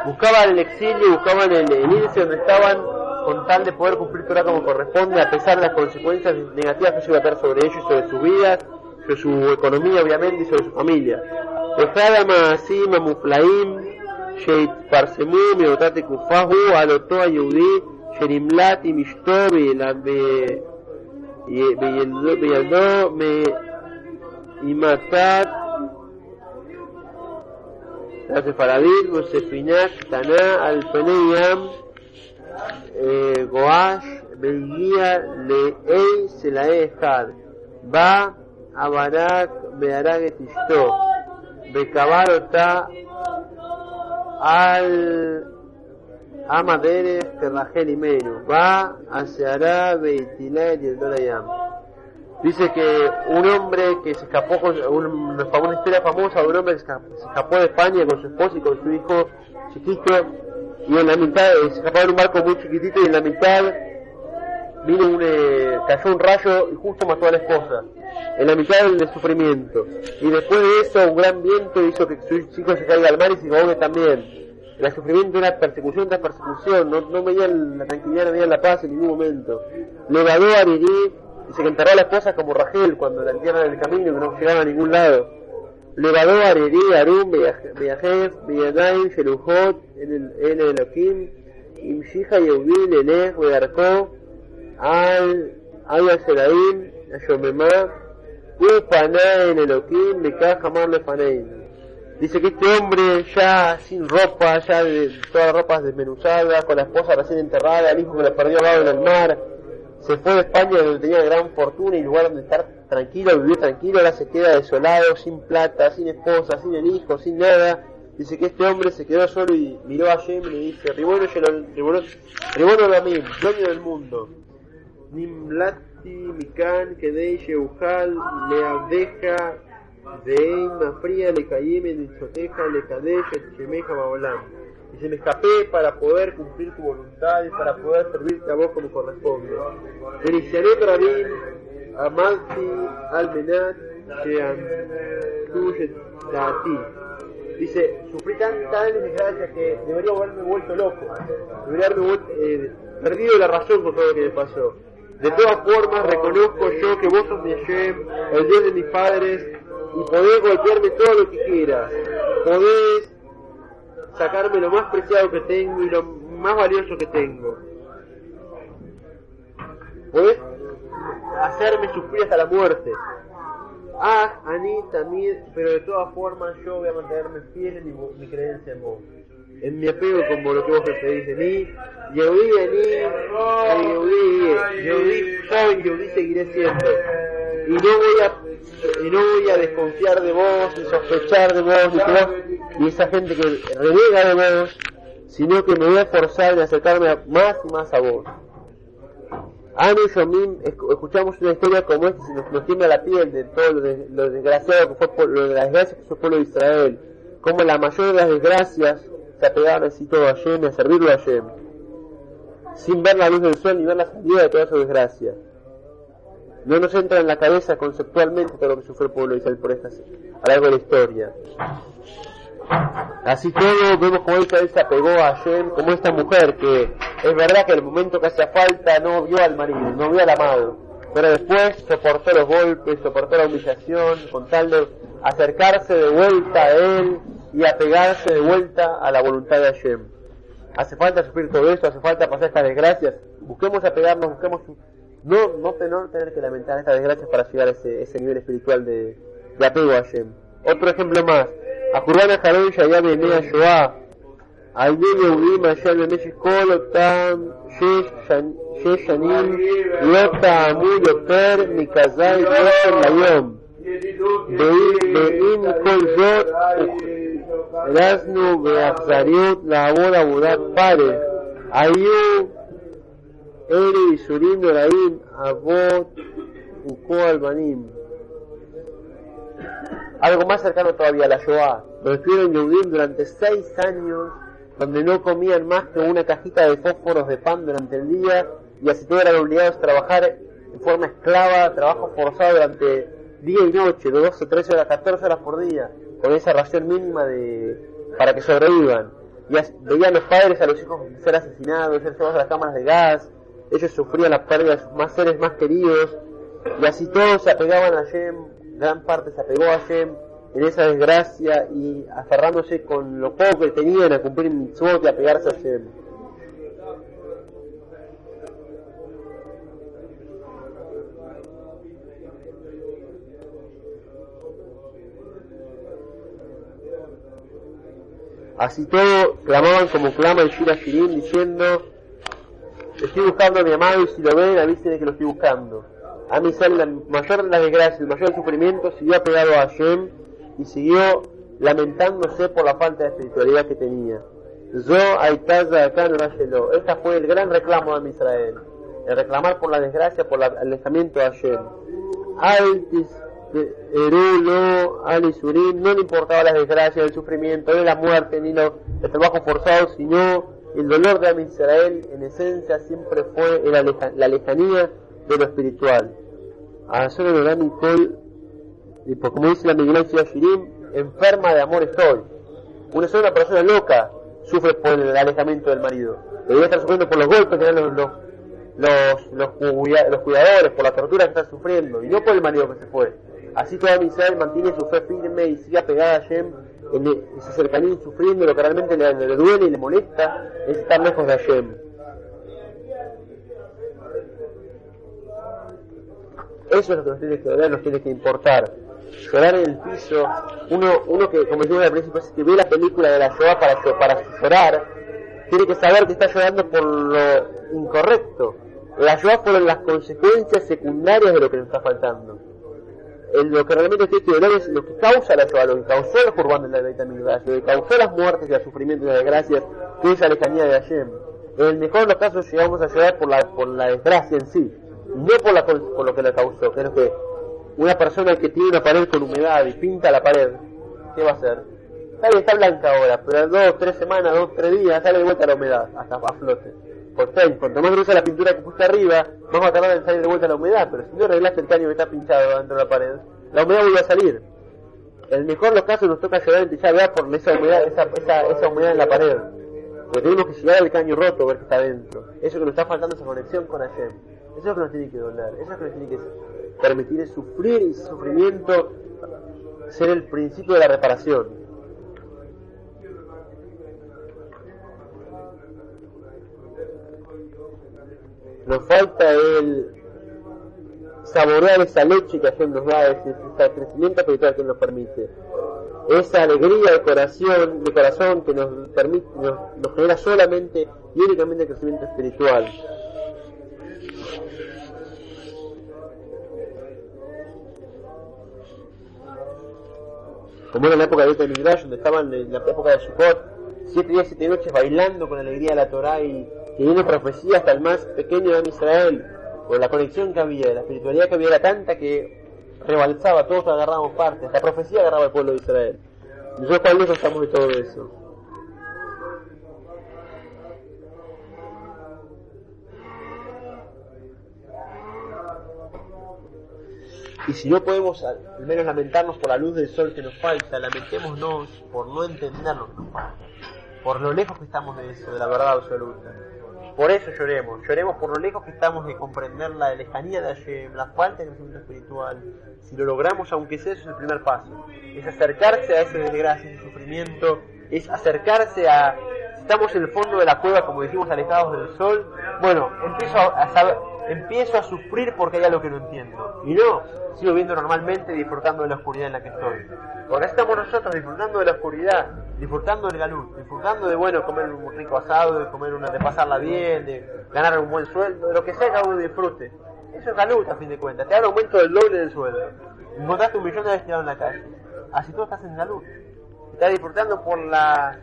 Buscaban el exilio, buscaban el, el, irse donde estaban con tal de poder cumplir Torah como corresponde, a pesar de las consecuencias negativas que se iba a tener sobre ellos y sobre sus vidas, sobre su economía obviamente y sobre su familia. Maasim, Muflaim, Sheit Parsemu, meotate kufahu, alotoa yudi, sherimlati mishtobi la meyendo me imatatir, sepinak, al feneiyam Goash, meigia le ey se la echad, ba a barak mearagetishtoh, becabarota al a Madere Ferrajel y Menos, va hacia Arabe y Tilá y el Dolayam. Dice que un hombre que se escapó, con, un, una historia famosa de un hombre que se escapó de España con su esposa y con su hijo chiquito, y en la mitad, eh, se escapó en un barco muy chiquitito y en la mitad vino un, eh, cayó un rayo y justo mató a la esposa en la mitad del sufrimiento. Y después de eso un gran viento hizo que su chico se caiga al mar y se ahogue también. El sufrimiento era persecución tras persecución. No, no veían la tranquilidad no veían la paz en ningún momento. Levadó a Arirí y se enterró a la esposa como Rachel cuando la entierran en el camino y no llegaba a ningún lado. Levadó a Arirí, Arum, Beyajef, Beyadaim, Shelujot, el Elohim, Imshija Yehudí, Lelech, Bedarko, al Aya Seraim, Ayomemá, Dice que este hombre ya sin ropa, ya de todas las ropas desmenuzadas, con la esposa recién enterrada, el hijo que le perdió al lado en el mar, se fue de España donde tenía gran fortuna y lugar donde estar tranquilo, vivir tranquilo, ahora se queda desolado, sin plata, sin esposa, sin el hijo, sin nada. Dice que este hombre se quedó solo y miró a Jem y le dice, Ribono Ribono Lamim, dueño del mundo. Nimlati Mikan Kedei Sheuhal Leabdeja Dein Mafria Le Kayeme Dichoteja Le Kadesh Shemeja Baolam. Dice, me escapé para poder cumplir tu voluntad y para poder servirte a vos como corresponde. Benicianet Rabin Amalti Almenat Sheantuyetati. Dice, sufrí tanta desgracia que debería haberme vuelto loco. Debería haberme vuelto, eh, perdido la razón con todo lo que me pasó. De todas formas, reconozco yo que vos sos mi Hashem, el Dios de mis padres, y podés golpearme todo lo que quieras. Podés sacarme lo más preciado que tengo y lo más valioso que tengo. Podés hacerme sufrir hasta la muerte. Ah, Ani también, pero de todas formas yo voy a mantenerme fiel en mi, mi creencia en vos. En mi apego como lo que vos pedís de mí. Yehudí, Ani, Yehudí, Yehudí soy, Yehudí seguiré siendo. Y no voy a, y no voy a desconfiar de vos, ni sospechar de vos, ni, que vos, ni esa gente que renega de vos, sino que me voy a esforzar en acercarme más y más a vos. Anu y Yomim, esc- escuchamos una historia como esta y nos, nos tiembla la piel de todo lo, de- lo desgraciado que fue por, lo de las desgracias que fue el pueblo de Israel, como la mayor de las desgracias apegaron así todo a Yem y a servirlo a Yem, sin ver la luz del sol ni ver la salida de toda su desgracia. No nos entra en la cabeza conceptualmente todo lo que sufrió el pueblo de Israel por estas, a lo largo de la historia. Así todo vemos como Israel se apegó a Hashem, como esta mujer que es verdad que en el momento que hacía falta no vio al marido, no vio al amado, pero después soportó los golpes, soportó la humillación, con tal de acercarse de vuelta a él y apegarse de vuelta a la voluntad de Hashem. Hace falta sufrir todo esto, hace falta pasar estas desgracias. Busquemos apegarnos, busquemos no, no, tener que lamentar estas desgracias para llegar a ese, nivel espiritual de, apego a Hashem. Otro ejemplo más. A Jurana Jarón Erasmo Beazariot Labor Abudat Pare, Ayú, Eri Surim Doraim, Abot Uco Albanim. Algo más cercano todavía a la Shoah, donde estuvieron Yehudim durante seis años, donde no comían más que una cajita de fósforos de pan durante el día y así todos eran obligados a trabajar en forma esclava, trabajo forzado durante día y noche, de 12, 13 horas, 14 horas por día con esa ración mínima de para que sobrevivan. Y veían los padres a los hijos ser asesinados, ser llevados a las cámaras de gas, ellos sufrían la pérdida de sus más seres más queridos, y así todos se apegaban a Yem, gran parte se apegó a Yem en esa desgracia y aferrándose con lo poco que tenían a cumplir mitzvot y a pegarse a Yem. Así todo, clamaban como clama el Shira Shirin diciendo, estoy buscando a mi amado y si lo ven avísenme que lo estoy buscando. A mí sale la mayor de las desgracias, el mayor sufrimiento, siguió apegado a Hashem y siguió lamentándose por la falta de espiritualidad que tenía. Zo aitaza acá no. Este fue el gran reclamo de Israel, el reclamar por la desgracia, por el alejamiento de Hashem. Erulo, Alisurim, no le importaba las desgracias, el sufrimiento, ni la muerte, ni los, el trabajo forzado, sino el dolor de Am Israel, en esencia, siempre fue la, leja, la lejanía de lo espiritual. A solo y Col, y por como dice la Miguel Shirim, enferma de amor estoy. Una sola persona loca sufre por el alejamiento del marido. Debería estar sufriendo por los golpes que dan los, los, los, los, cuidadores, por la tortura que está sufriendo, y no por el marido que se fue. Así toda Israel mantiene su fe firme y sigue apegada a Hashem en ese cercanía sufriendo lo que realmente le, le, duele y le molesta es estar lejos de Hashem. Eso es lo que nos tiene que doler, nos tiene que importar. Llorar en el piso, uno, uno que, como decía al principio, es que ve la película de la Shoah para, para llorar, tiene que saber que está llorando por lo incorrecto. La Shoah fueron las consecuencias secundarias de lo que nos está faltando lo que realmente tiene que doler es lo que causa la Shoah, lo que causó el Jurban de la Beit lo que causó las muertes y el sufrimiento y las desgracias, que es la lejanía de Hashem. En el mejor de los casos llegamos a llorar por la, por la desgracia en sí, no por, la, por lo que la causó, que es que una persona que tiene una pared con humedad y pinta la pared, ¿qué va a hacer? Sale, está blanca ahora, pero en dos, tres semanas, dos, tres días sale de vuelta la humedad, hasta a flote. Por cuanto más gruesa la pintura que puse arriba, más va a tardar en salir de vuelta la humedad, pero si no arreglaste el caño que está pinchado dentro de la pared, la humedad vuelve a salir. En el mejor de los casos nos toca llegar en ya por esa humedad, esa, esa, esa humedad en la pared. Porque tenemos que llegar al caño roto, ver que está dentro. Eso que nos está faltando esa conexión con Hashem. Eso es lo que nos tiene que doler. Eso es lo que nos tiene que permitir sufrir y sufrimiento ser el principio de la reparación. Nos falta el saborear esa leche que Hashem nos da, ese, ese crecimiento espiritual que nos permite. Esa alegría de corazón, de corazón que nos permite, nos, genera solamente y únicamente el crecimiento espiritual. como era la época de Midrash, donde estaban en la época de Sukkot, siete días, siete noches bailando con alegría de la Torah y teniendo profecía hasta el más pequeño de Israel, por la conexión que había, la espiritualidad que había era tanta que rebalsaba, todos agarramos parte, la profecía agarraba al pueblo de Israel. Nosotros cuál lejos estamos de todo eso. Y si no podemos al menos lamentarnos por la luz del sol que nos falta, lamentémonos por no entender lo que nos falta, por lo lejos que estamos de eso, de la verdad absoluta. Por eso lloremos, lloremos por lo lejos que estamos de comprender la lejanía de Hashem, la falta de crecimiento espiritual. Si lo logramos, aunque sea, eso es el primer paso. Es acercarse a ese desgracia, ese sufrimiento, es acercarse a... Estamos en el fondo de la cueva, como dijimos, alejados del sol, bueno, empiezo a, saber, empiezo a sufrir porque hay algo que no entiendo. Y no, sigo viendo normalmente disfrutando de la oscuridad en la que estoy. Ahora estamos nosotros disfrutando de la oscuridad, disfrutando del galú, disfrutando de bueno comer un rico asado, de comer una, de pasarla bien, de ganar un buen sueldo, de lo que sea que uno disfrute. Eso es galú a fin de cuentas, te da un aumento del doble del sueldo. Encontraste un millón de veces en la calle. Así tú estás en galú. Estás disfrutando por la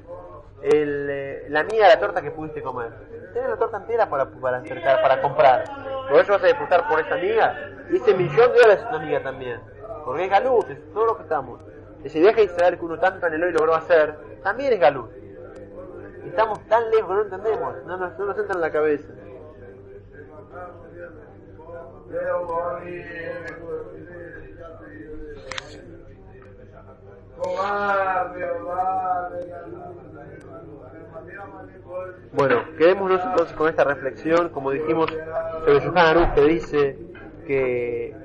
el, eh, la mía la torta que pudiste comer. Tienes la torta entera para, para acercar, para comprar. Por eso vas a disfrutar por esa amiga. Y ese millón de dólares es una amiga también. Porque es galú, es todo lo que estamos. Ese viaje a Israel que uno tanto anheló y logró hacer, también es galú. Estamos tan lejos no entendemos, no nos, no nos entra en la cabeza. Bueno, quedémonos entonces con esta reflexión, como dijimos sobre Yohan que dice que,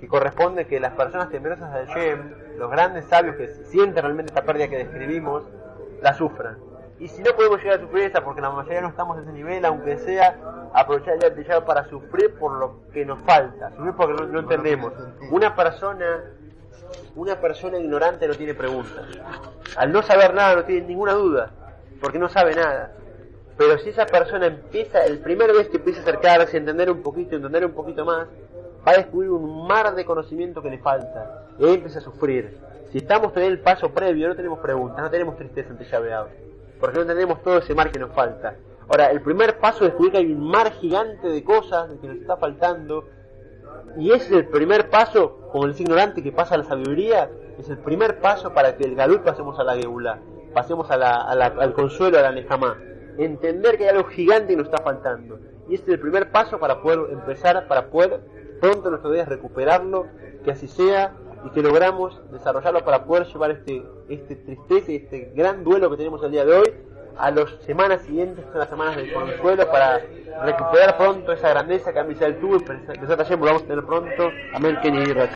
que corresponde que las personas temerosas de Hashem, los grandes sabios que sienten realmente esta pérdida que describimos, la sufran. Y si no podemos llegar a sufrir esa, porque la mayoría no estamos en ese nivel, aunque sea aprovechar el día para sufrir por lo que nos falta, sufrir porque no entendemos. Una persona una persona ignorante no tiene preguntas. Al no saber nada no tiene ninguna duda, porque no sabe nada. Pero si esa persona empieza, el primer vez que empieza a acercarse, a entender un poquito, entender un poquito más, va a descubrir un mar de conocimiento que le falta. Y empieza a sufrir. Si estamos en el paso previo, no tenemos preguntas, no tenemos tristeza ante llaveado. Porque no entendemos todo ese mar que nos falta. Ahora, el primer paso es descubrir que hay un mar gigante de cosas que nos está faltando, Y es el primer paso, como el ignorante que pasa a la sabiduría, es el primer paso para que el Galut pasemos a la Geula, pasemos al consuelo, a la Nejamá. Entender que hay algo gigante que nos está faltando. Y este es el primer paso para poder empezar, para poder pronto en nuestros días recuperarlo, que así sea, y que logramos desarrollarlo para poder llevar este, este tristeza y este gran duelo que tenemos el día de hoy a las semanas siguientes, son las semanas del consuelo, para recuperar pronto esa grandeza que Amisal tuvo y pensar que volvamos a tener pronto. Amén, Kenny